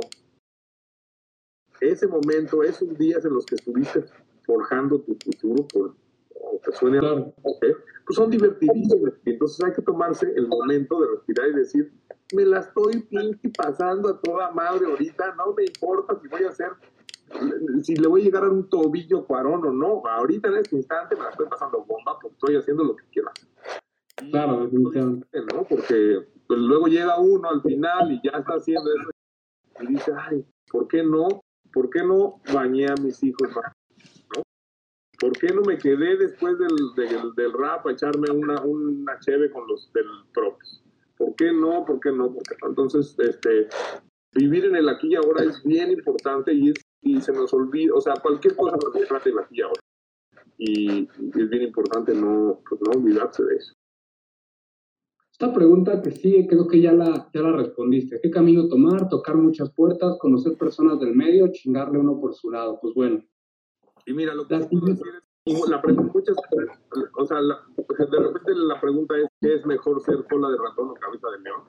ese momento, esos días en los que estuviste forjando tu futuro, por, aunque suene pues son divertidísimos. Entonces hay que tomarse el momento de respirar y decir, me la estoy pinche pasando a toda madre ahorita, no me importa si voy a hacer si le voy a llegar a un tobillo cuarón o no. Ahorita en este instante me la estoy pasando bomba porque estoy haciendo lo que quiero hacer. Claro, definitivamente. ¿no? Porque pues, luego llega uno al final y ya está haciendo eso y dice, ay, ¿por qué no? ¿Por qué no bañé a mis hijos ¿No? ¿Por qué no me quedé después del, del, del rap a echarme una, una cheve con los del props? ¿Por qué no? ¿Por qué no? Porque entonces, este, vivir en el aquí y ahora es bien importante y es y se nos olvida, o sea, cualquier cosa nos trate la aquí ahora. Y, es bien importante no, pues, no olvidarse de eso. Esta pregunta que sigue, creo que ya la, ya la respondiste. ¿Qué camino tomar? Tocar muchas puertas, conocer personas del medio, chingarle uno por su lado. Pues bueno. Y mira, lo que la, la pregunta, muchas, o sea, de repente la pregunta es, ¿qué es mejor ser cola de ratón o cabeza de león?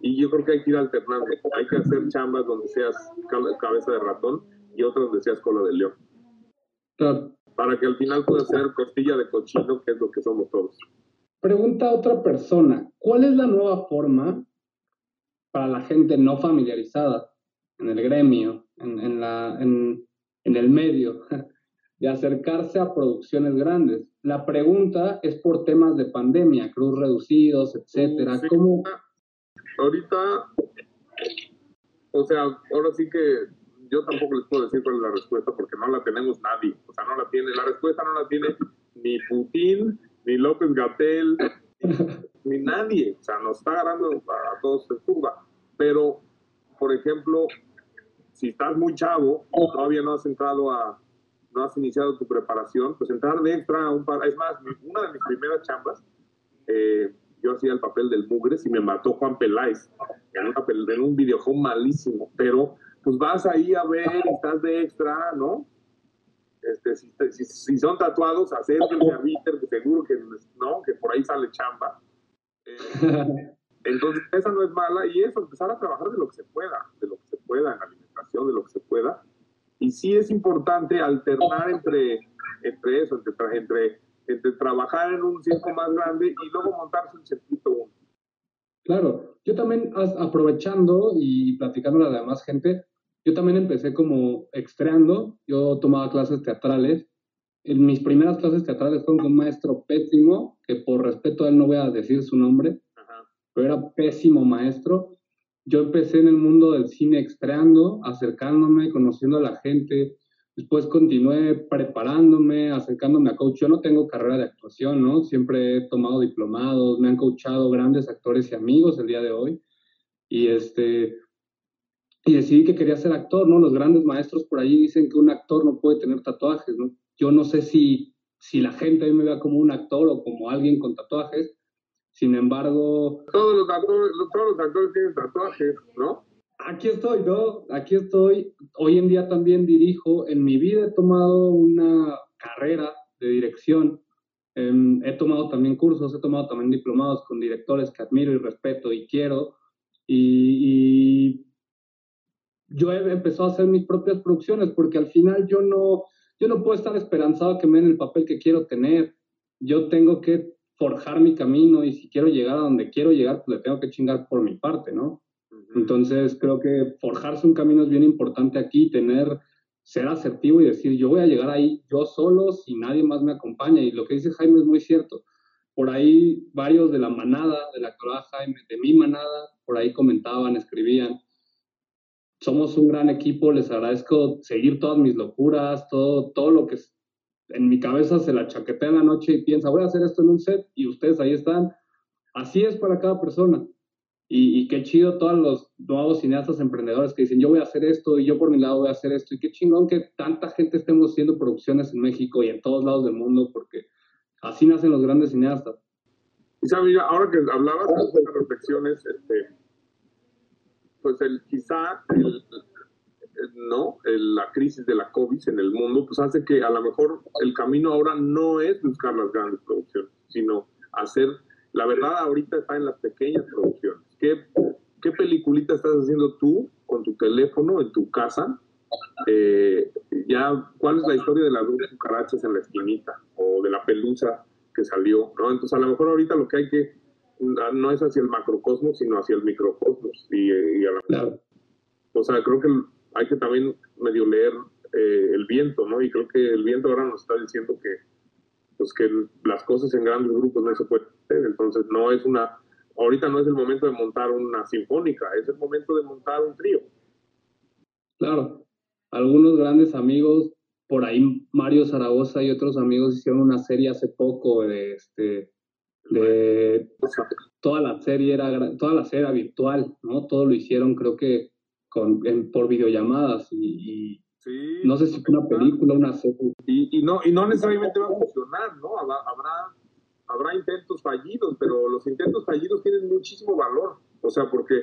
Y yo creo que hay que ir alternando. Hay que hacer chambas donde seas cabeza de ratón y otras donde seas cola de león. Para que al final pueda ser costilla de cochino, que es lo que somos todos. Pregunta a otra persona, ¿cuál es la nueva forma para la gente no familiarizada en el gremio, en, la, en, el medio, de acercarse a producciones grandes? La pregunta es por temas de pandemia, cruz reducidos, etcétera. ¿Cómo, ahorita, o sea, ahora sí que yo tampoco les puedo decir cuál es la respuesta porque no la tenemos nadie. O sea, no la tiene, la respuesta no la tiene ni Putin, ni López Gatel, ni nadie. O sea, nos está agarrando a todos en curva. Pero, por ejemplo, si estás muy chavo, todavía no has entrado a, no has iniciado tu preparación, pues entrar de extra a un par, es más, una de mis primeras chambas, eh, yo hacía el papel del Mugres y me mató Juan Peláez en, en un videojuego malísimo, pero pues vas ahí a ver, estás de extra, ¿no? Este, si, son tatuados, acérquense a Víctor, que seguro que, ¿no? que por ahí sale chamba. Eh, entonces, esa no es mala y eso, empezar a trabajar de lo que se pueda, de lo que se pueda en alimentación, de lo que se pueda. Y sí es importante alternar entre, entre eso, entre, entre, entre trabajar en un circo más grande y luego montarse un circuito uno. Claro, yo también aprovechando y platicando a la demás gente, yo también empecé como extreando, yo tomaba clases teatrales. En mis primeras clases teatrales fueron con un maestro pésimo, que por respeto a él no voy a decir su nombre, pero era pésimo maestro. Yo empecé en el mundo del cine extreando, acercándome, conociendo a la gente. Después continué preparándome, acercándome a coach. Yo no tengo carrera de actuación, ¿no? Siempre he tomado diplomados, me han coachado grandes actores y amigos el día de hoy. Y este, y decidí que quería ser actor, ¿no? Los grandes maestros por ahí dicen que un actor no puede tener tatuajes, ¿no? Yo no sé si, si la gente a mí me vea como un actor o como alguien con tatuajes, sin embargo... Todos los, actores, todos los actores tienen tatuajes, ¿no? Aquí estoy, ¿no? Aquí estoy. Hoy en día también dirijo. En mi vida he tomado una carrera de dirección. Em, he tomado también cursos, he tomado también diplomados con directores que admiro y respeto y quiero. y yo he empezado a hacer mis propias producciones porque al final yo no, yo no puedo estar esperanzado que me den el papel que quiero tener. Yo tengo que forjar mi camino y si quiero llegar a donde quiero llegar, pues le tengo que chingar por mi parte, ¿no? Entonces creo que forjarse un camino es bien importante aquí, tener, ser asertivo y decir, yo voy a llegar ahí yo solo si nadie más me acompaña. Y lo que dice Jaime es muy cierto. Por ahí varios de la manada, de la que Jaime, de mi manada, por ahí comentaban, escribían somos un gran equipo, les agradezco seguir todas mis locuras, todo, todo lo que en mi cabeza se la chaquetea en la noche y piensa, voy a hacer esto en un set y ustedes ahí están. Así es para cada persona. Y, qué chido todos los nuevos cineastas emprendedores que dicen, yo voy a hacer esto y yo por mi lado voy a hacer esto. Y qué chingón que tanta gente estemos haciendo producciones en México y en todos lados del mundo, porque así nacen los grandes cineastas. Y sabes, ahora que hablabas de reflexiones, este, pues el, quizá el, no la crisis de la COVID en el mundo pues hace que a lo mejor el camino ahora no es buscar las grandes producciones, sino hacer, la verdad ahorita está en las pequeñas producciones. ¿Qué, qué peliculita estás haciendo tú con tu teléfono en tu casa? Eh, ya, ¿cuál es la historia de las dos cucarachas en la esquinita o de la pelusa que salió? ¿no? Entonces a lo mejor ahorita lo que hay que no es hacia el macrocosmos, sino hacia el microcosmos. Y, y a la, O sea, creo que hay que también medio leer eh, el viento, ¿no? Y creo que el viento ahora nos está diciendo que, pues que las cosas en grandes grupos no se pueden hacer. Entonces, no es una. Ahorita no es el momento de montar una sinfónica, es el momento de montar un trío. Claro. Algunos grandes amigos, por ahí Mario Zaragoza y otros amigos hicieron una serie hace poco de este de toda la serie era toda la serie virtual, ¿no? Todo lo hicieron creo que con, por videollamadas y, no sé si fue una película, una serie. Y, no, y no necesariamente va a funcionar, ¿no? Habrá, habrá intentos fallidos, pero los intentos fallidos tienen muchísimo valor, o sea, porque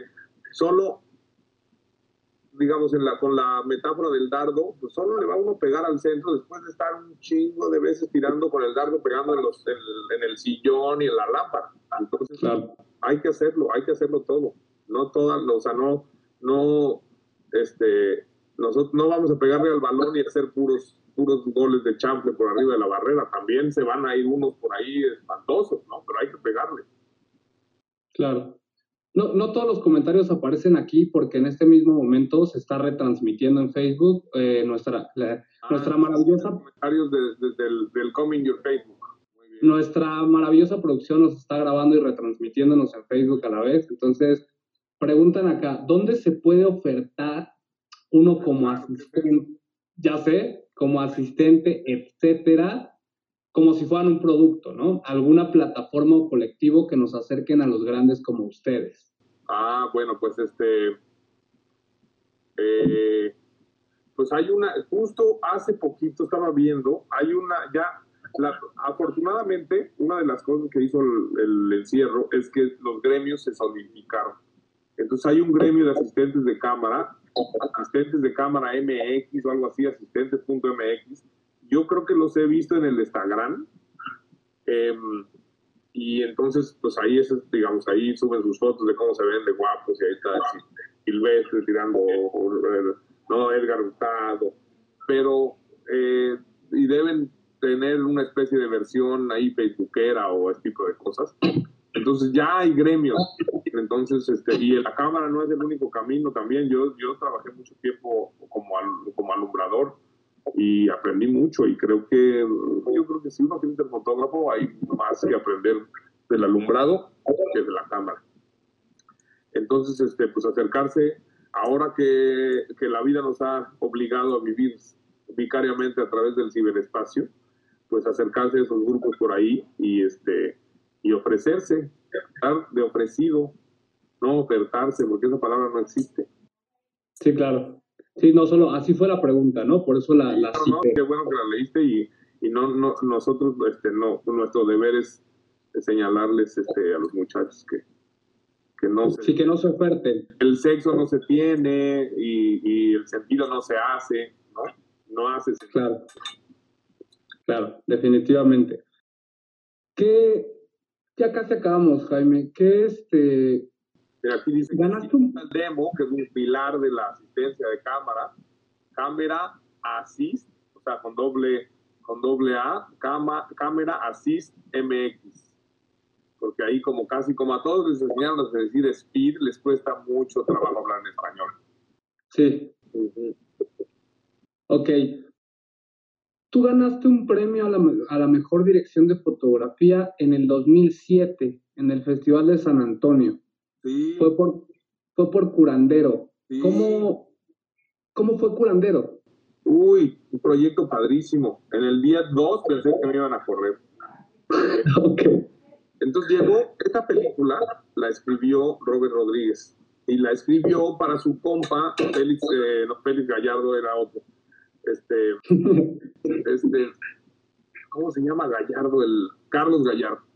solo digamos, en la, con la metáfora del dardo, pues solo le va uno a pegar al centro después de estar un chingo de veces tirando con el dardo, pegando en, los, en, el sillón y en la lámpara. Entonces, hay que hacerlo, hay que hacerlo todo. No todas, o sea, no, no, este, nosotros no vamos a pegarle al balón y hacer puros, puros goles de chample por arriba de la barrera. También se van a ir unos por ahí espantosos, ¿no? Pero hay que pegarle. Claro. No, no todos los comentarios aparecen aquí porque en este mismo momento se está retransmitiendo en Facebook eh, nuestra, ah, nuestra maravillosa... Comentarios del, Coming Your Facebook. Nuestra maravillosa producción nos está grabando y retransmitiéndonos en Facebook a la vez. Entonces, preguntan acá, ¿dónde se puede ofertar uno como asistente? Ya sé, como asistente, etcétera, como si fueran un producto, ¿no? Alguna plataforma o colectivo que nos acerquen a los grandes como ustedes. Ah, bueno, pues este, eh, pues hay una, justo hace poquito estaba viendo, hay una, ya, afortunadamente, una de las cosas que hizo el, encierro es que los gremios se solidificaron. Entonces hay un gremio de asistentes de cámara, asistentes de cámara MX o algo así, asistentes.mx, yo creo que los he visto en el Instagram. Em, y entonces, pues ahí es, digamos, ahí suben sus fotos de cómo se ven de guapos y ahí está Silvestre tirando, no, Edgar Hurtado, pero, eh, y deben tener una especie de versión ahí facebookera o ese tipo de cosas. Entonces ya hay gremios. Entonces, este, y la cámara no es el único camino también. Yo, yo trabajé mucho tiempo como, como alumbrador y aprendí mucho y creo que yo creo que si uno quiere ser fotógrafo hay más que aprender del alumbrado que de la cámara. Entonces, este, pues acercarse, ahora que, que la vida nos ha obligado a vivir vicariamente a través del ciberespacio, pues acercarse a esos grupos por ahí y este y ofrecerse, estar de ofrecido, no ofertarse, porque esa palabra no existe. Sí, claro. Sí, no solo, así fue la pregunta, ¿no? Por eso la, la no, qué bueno que la leíste y, y no, no, nosotros, este, no, nuestro deber es, señalarles este, a los muchachos que, que no se, sí, que no se oferten. El sexo no se tiene y, y el sentido no se hace, ¿no? No hace sentido. Claro, claro, definitivamente. ¿Qué, ya casi acabamos, Jaime, ¿qué este, Aquí dice que un demo, que es un pilar de la asistencia de cámara, cámara assist, o sea, con doble, con doble A, cámara assist MX. Porque ahí como casi como a todos les enseñaron a decir speed, les cuesta mucho trabajo hablar en español. Sí. Ok. Tú ganaste un premio a la, a la mejor dirección de fotografía en el 2007 en el Festival de San Antonio. Fue por, fue por curandero. ¿Cómo, ¿Cómo fue curandero? Uy, un proyecto padrísimo. En el día 2 pensé que me iban a correr. ok. Entonces llegó, esta película la escribió Robert Rodríguez y la escribió para su compa, Félix, eh, no, Félix Gallardo era otro. Este, este, ¿cómo se llama Gallardo? El Carlos Gallardo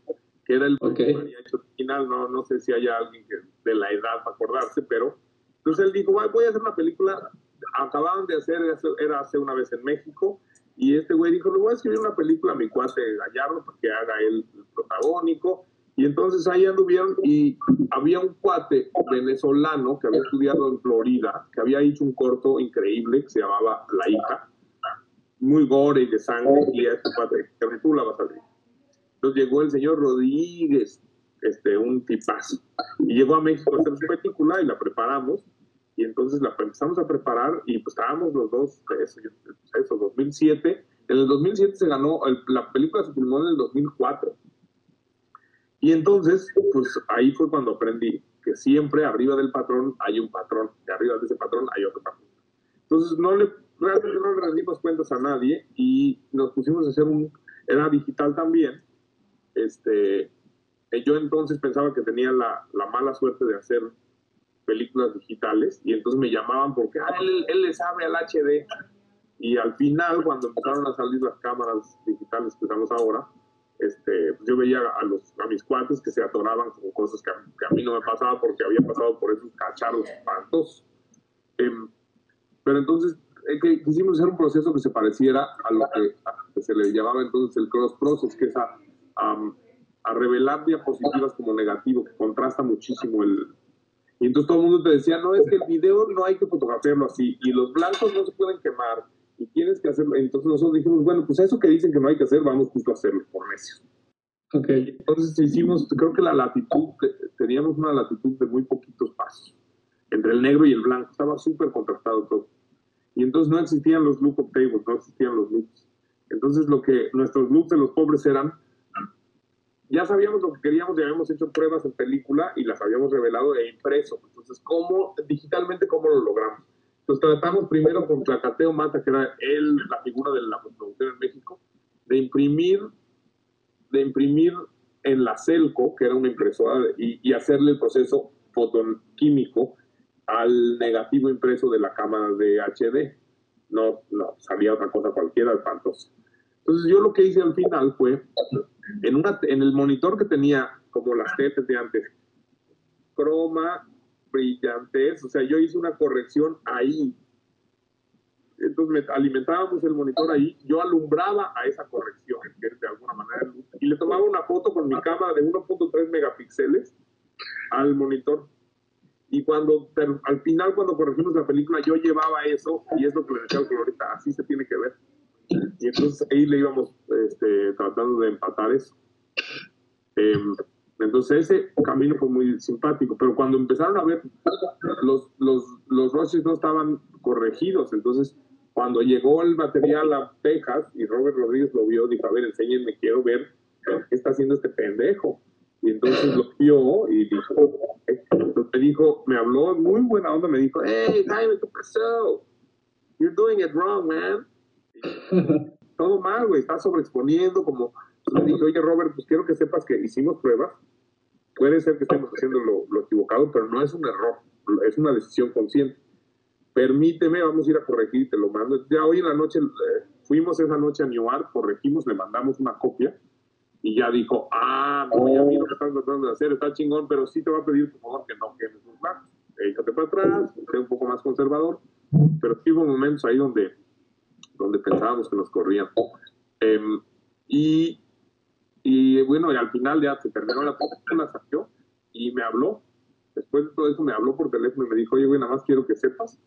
que era el okay. original, no, no sé si haya alguien que de la edad para acordarse, pero entonces él dijo, voy a hacer una película, acababan de hacer, era hace una vez en México, y este güey dijo, le voy a escribir una película a mi cuate Gallardo para que haga él el protagónico, y entonces ahí anduvieron y había un cuate venezolano que había estudiado en Florida, que había hecho un corto increíble que se llamaba La hija, muy gore y de sangre, y este cuate, que tú la vas a ver. Entonces llegó el señor Rodríguez, este, un tipazo, y llegó a México a hacer su película y la preparamos. Y entonces la empezamos a preparar y pues estábamos los dos, eso, eso 2007. En el 2007 se ganó, la película se filmó en el 2004. Y entonces, pues ahí fue cuando aprendí que siempre arriba del patrón hay un patrón, y arriba de ese patrón hay otro patrón. Entonces no le, realmente no le rendimos cuentas a nadie y nos pusimos a hacer un, era digital también, este, eh, yo entonces pensaba que tenía la, la, mala suerte de hacer películas digitales y entonces me llamaban porque ah, él, él, le sabe al HD. Y al final, cuando empezaron a salir las cámaras digitales que usamos ahora, este, pues yo veía a, mis cuates que se atoraban con cosas que a, mí no me pasaba porque había pasado por esos cacharros espantosos. Em, pero entonces eh, quisimos hacer un proceso que se pareciera a lo que, que, se le llamaba entonces el cross process, que es a a, revelar diapositivas como negativo, que contrasta muchísimo el... Y entonces todo el mundo te decía, no, es que el video no hay que fotografiarlo así, y los blancos no se pueden quemar, y tienes que hacerlo. Entonces nosotros dijimos, bueno, pues eso que dicen que no hay que hacer, vamos justo a hacerlo, por necios. Ok. Entonces hicimos, creo que la latitud, teníamos una latitud de muy poquitos pasos, entre el negro y el blanco, estaba súper contrastado todo. Y entonces no existían los lookup tables, no existían los loops. Entonces lo que nuestros loops de los pobres eran ya sabíamos lo que queríamos, ya habíamos hecho pruebas en película y las habíamos revelado e impreso. Entonces, ¿cómo, digitalmente, cómo lo logramos? Entonces, tratamos primero con Tlacateo Mata, que era él, la figura de la producción en México, de imprimir, de imprimir en la Celco, que era una impresora, y, y hacerle el proceso fotoquímico al negativo impreso de la cámara de HD. No, no, salía otra cosa cualquiera, espantoso. Entonces yo lo que hice al final fue, en, una, en el monitor que tenía como las tetas de antes, croma, brillantez, o sea, yo hice una corrección ahí. entonces alimentábamos el monitor ahí, yo alumbraba a esa corrección, de alguna manera, y le tomaba una foto con mi cámara de 1.3 megapíxeles al monitor. Y cuando, al final, cuando corregimos la película, yo llevaba eso, y es lo que le decía al colorista, así se tiene que ver. Y entonces ahí le íbamos este, tratando de empatar eso. Em, entonces ese camino fue muy simpático, pero cuando empezaron a ver, los, los, los roches no estaban corregidos, entonces cuando llegó el material a Texas y Robert Rodríguez lo vio, dijo, a ver, enséñenme, quiero ver qué está haciendo este pendejo. Y entonces lo vio y dijo, me dijo, me habló muy buena onda, me dijo, hey, Jaime, ¿qué pasó? You're doing it wrong, man. Todo mal, güey, estás sobreexponiendo, como, me dije, oye, Robert, pues quiero que sepas que hicimos pruebas, puede ser que estemos haciendo lo, lo equivocado, pero no es un error, es una decisión consciente permíteme, vamos a ir a corregir, te lo mando. Ya hoy en la noche, eh, fuimos esa noche a New York, corregimos, le mandamos una copia y ya dijo, ah, no, ya vi lo que están tratando de hacer, está chingón, pero sí te va a pedir, por favor, que no quemes los blancos. Échate para atrás, sé un poco más conservador, pero sí hubo momentos ahí donde, donde pensábamos que nos corrían. Em, y, y bueno, y al final ya se terminó la película, salió y me habló. Después de todo eso me habló por teléfono y me dijo, oye, güey, nada más quiero que sepas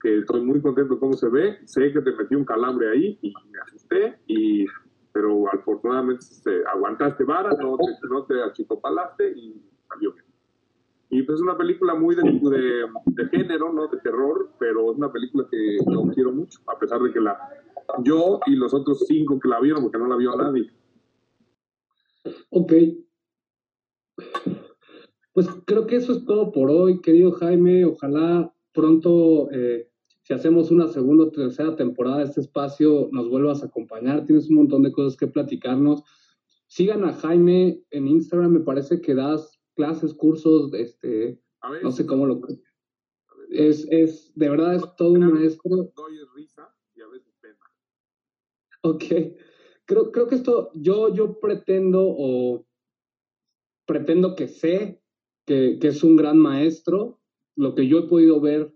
que estoy muy contento cómo se ve, sé que te metí un calambre ahí y me asusté, y, pero afortunadamente aguantaste vara, no te, no te achicopalaste y salió bien. Y pues es una película muy de, de, de, género, ¿no? De terror, pero es una película que yo quiero mucho, a pesar de que la yo y los otros cinco que la vieron, porque no la vio nadie. Ok. Pues creo que eso es todo por hoy, querido Jaime. Ojalá pronto, eh, si hacemos una segunda o tercera temporada de este espacio, nos vuelvas a acompañar. Tienes un montón de cosas que platicarnos. Sigan a Jaime en Instagram, me parece que das clases, cursos, este, no sé cómo lo... Es, es, de verdad es todo un maestro. Doy risa y a veces pena. Ok. Creo, creo que esto, yo, yo pretendo o pretendo que sé que, que es un gran maestro lo que yo he podido ver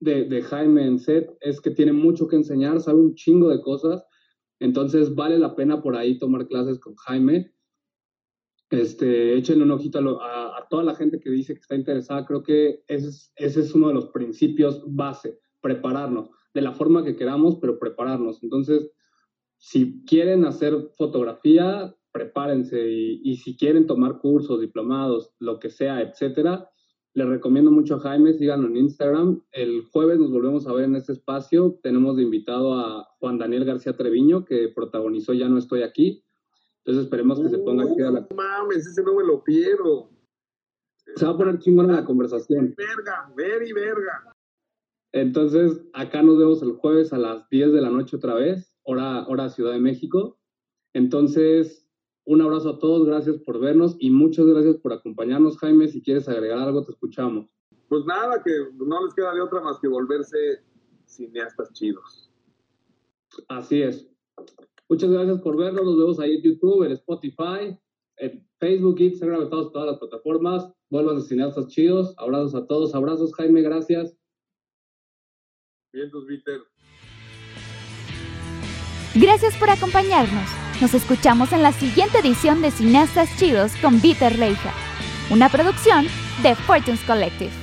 de, Jaime en set es que tiene mucho que enseñar, sabe un chingo de cosas, entonces vale la pena por ahí tomar clases con Jaime. Este, échenle un ojito a, toda la gente que dice que está interesada, creo que ese es, uno de los principios base, prepararnos, de la forma que queramos, pero prepararnos. Entonces, si quieren hacer fotografía, prepárense y, y si quieren tomar cursos, diplomados, lo que sea, etcétera, les recomiendo mucho a Jaime, síganlo en Instagram. El jueves nos volvemos a ver en este espacio. Tenemos de invitado a Juan Daniel García Treviño, que protagonizó Ya no estoy aquí. Entonces esperemos que se ponga aquí a la... No mames, ese no me lo pierdo. Se va a poner chingón en la conversación. Verga, ver y verga. Entonces, acá nos vemos el jueves a las 10 de la noche otra vez, hora, hora Ciudad de México. Entonces, un abrazo a todos, gracias por vernos y muchas gracias por acompañarnos, Jaime. Si quieres agregar algo, te escuchamos. Pues nada, que no les queda de otra más que volverse cineastas chidos. Así es. Muchas gracias por vernos. Nos vemos ahí en YouTube, en Spotify, en Facebook, Instagram, estamos en todas las plataformas. Vuelvan a cineastas chidos. Abrazos a todos. Abrazos, Jaime. Gracias. Bien, Peter. Gracias por acompañarnos. Nos escuchamos en la siguiente edición de Cineastas Chidos con Peter Leija, una producción de Fortunes Collective.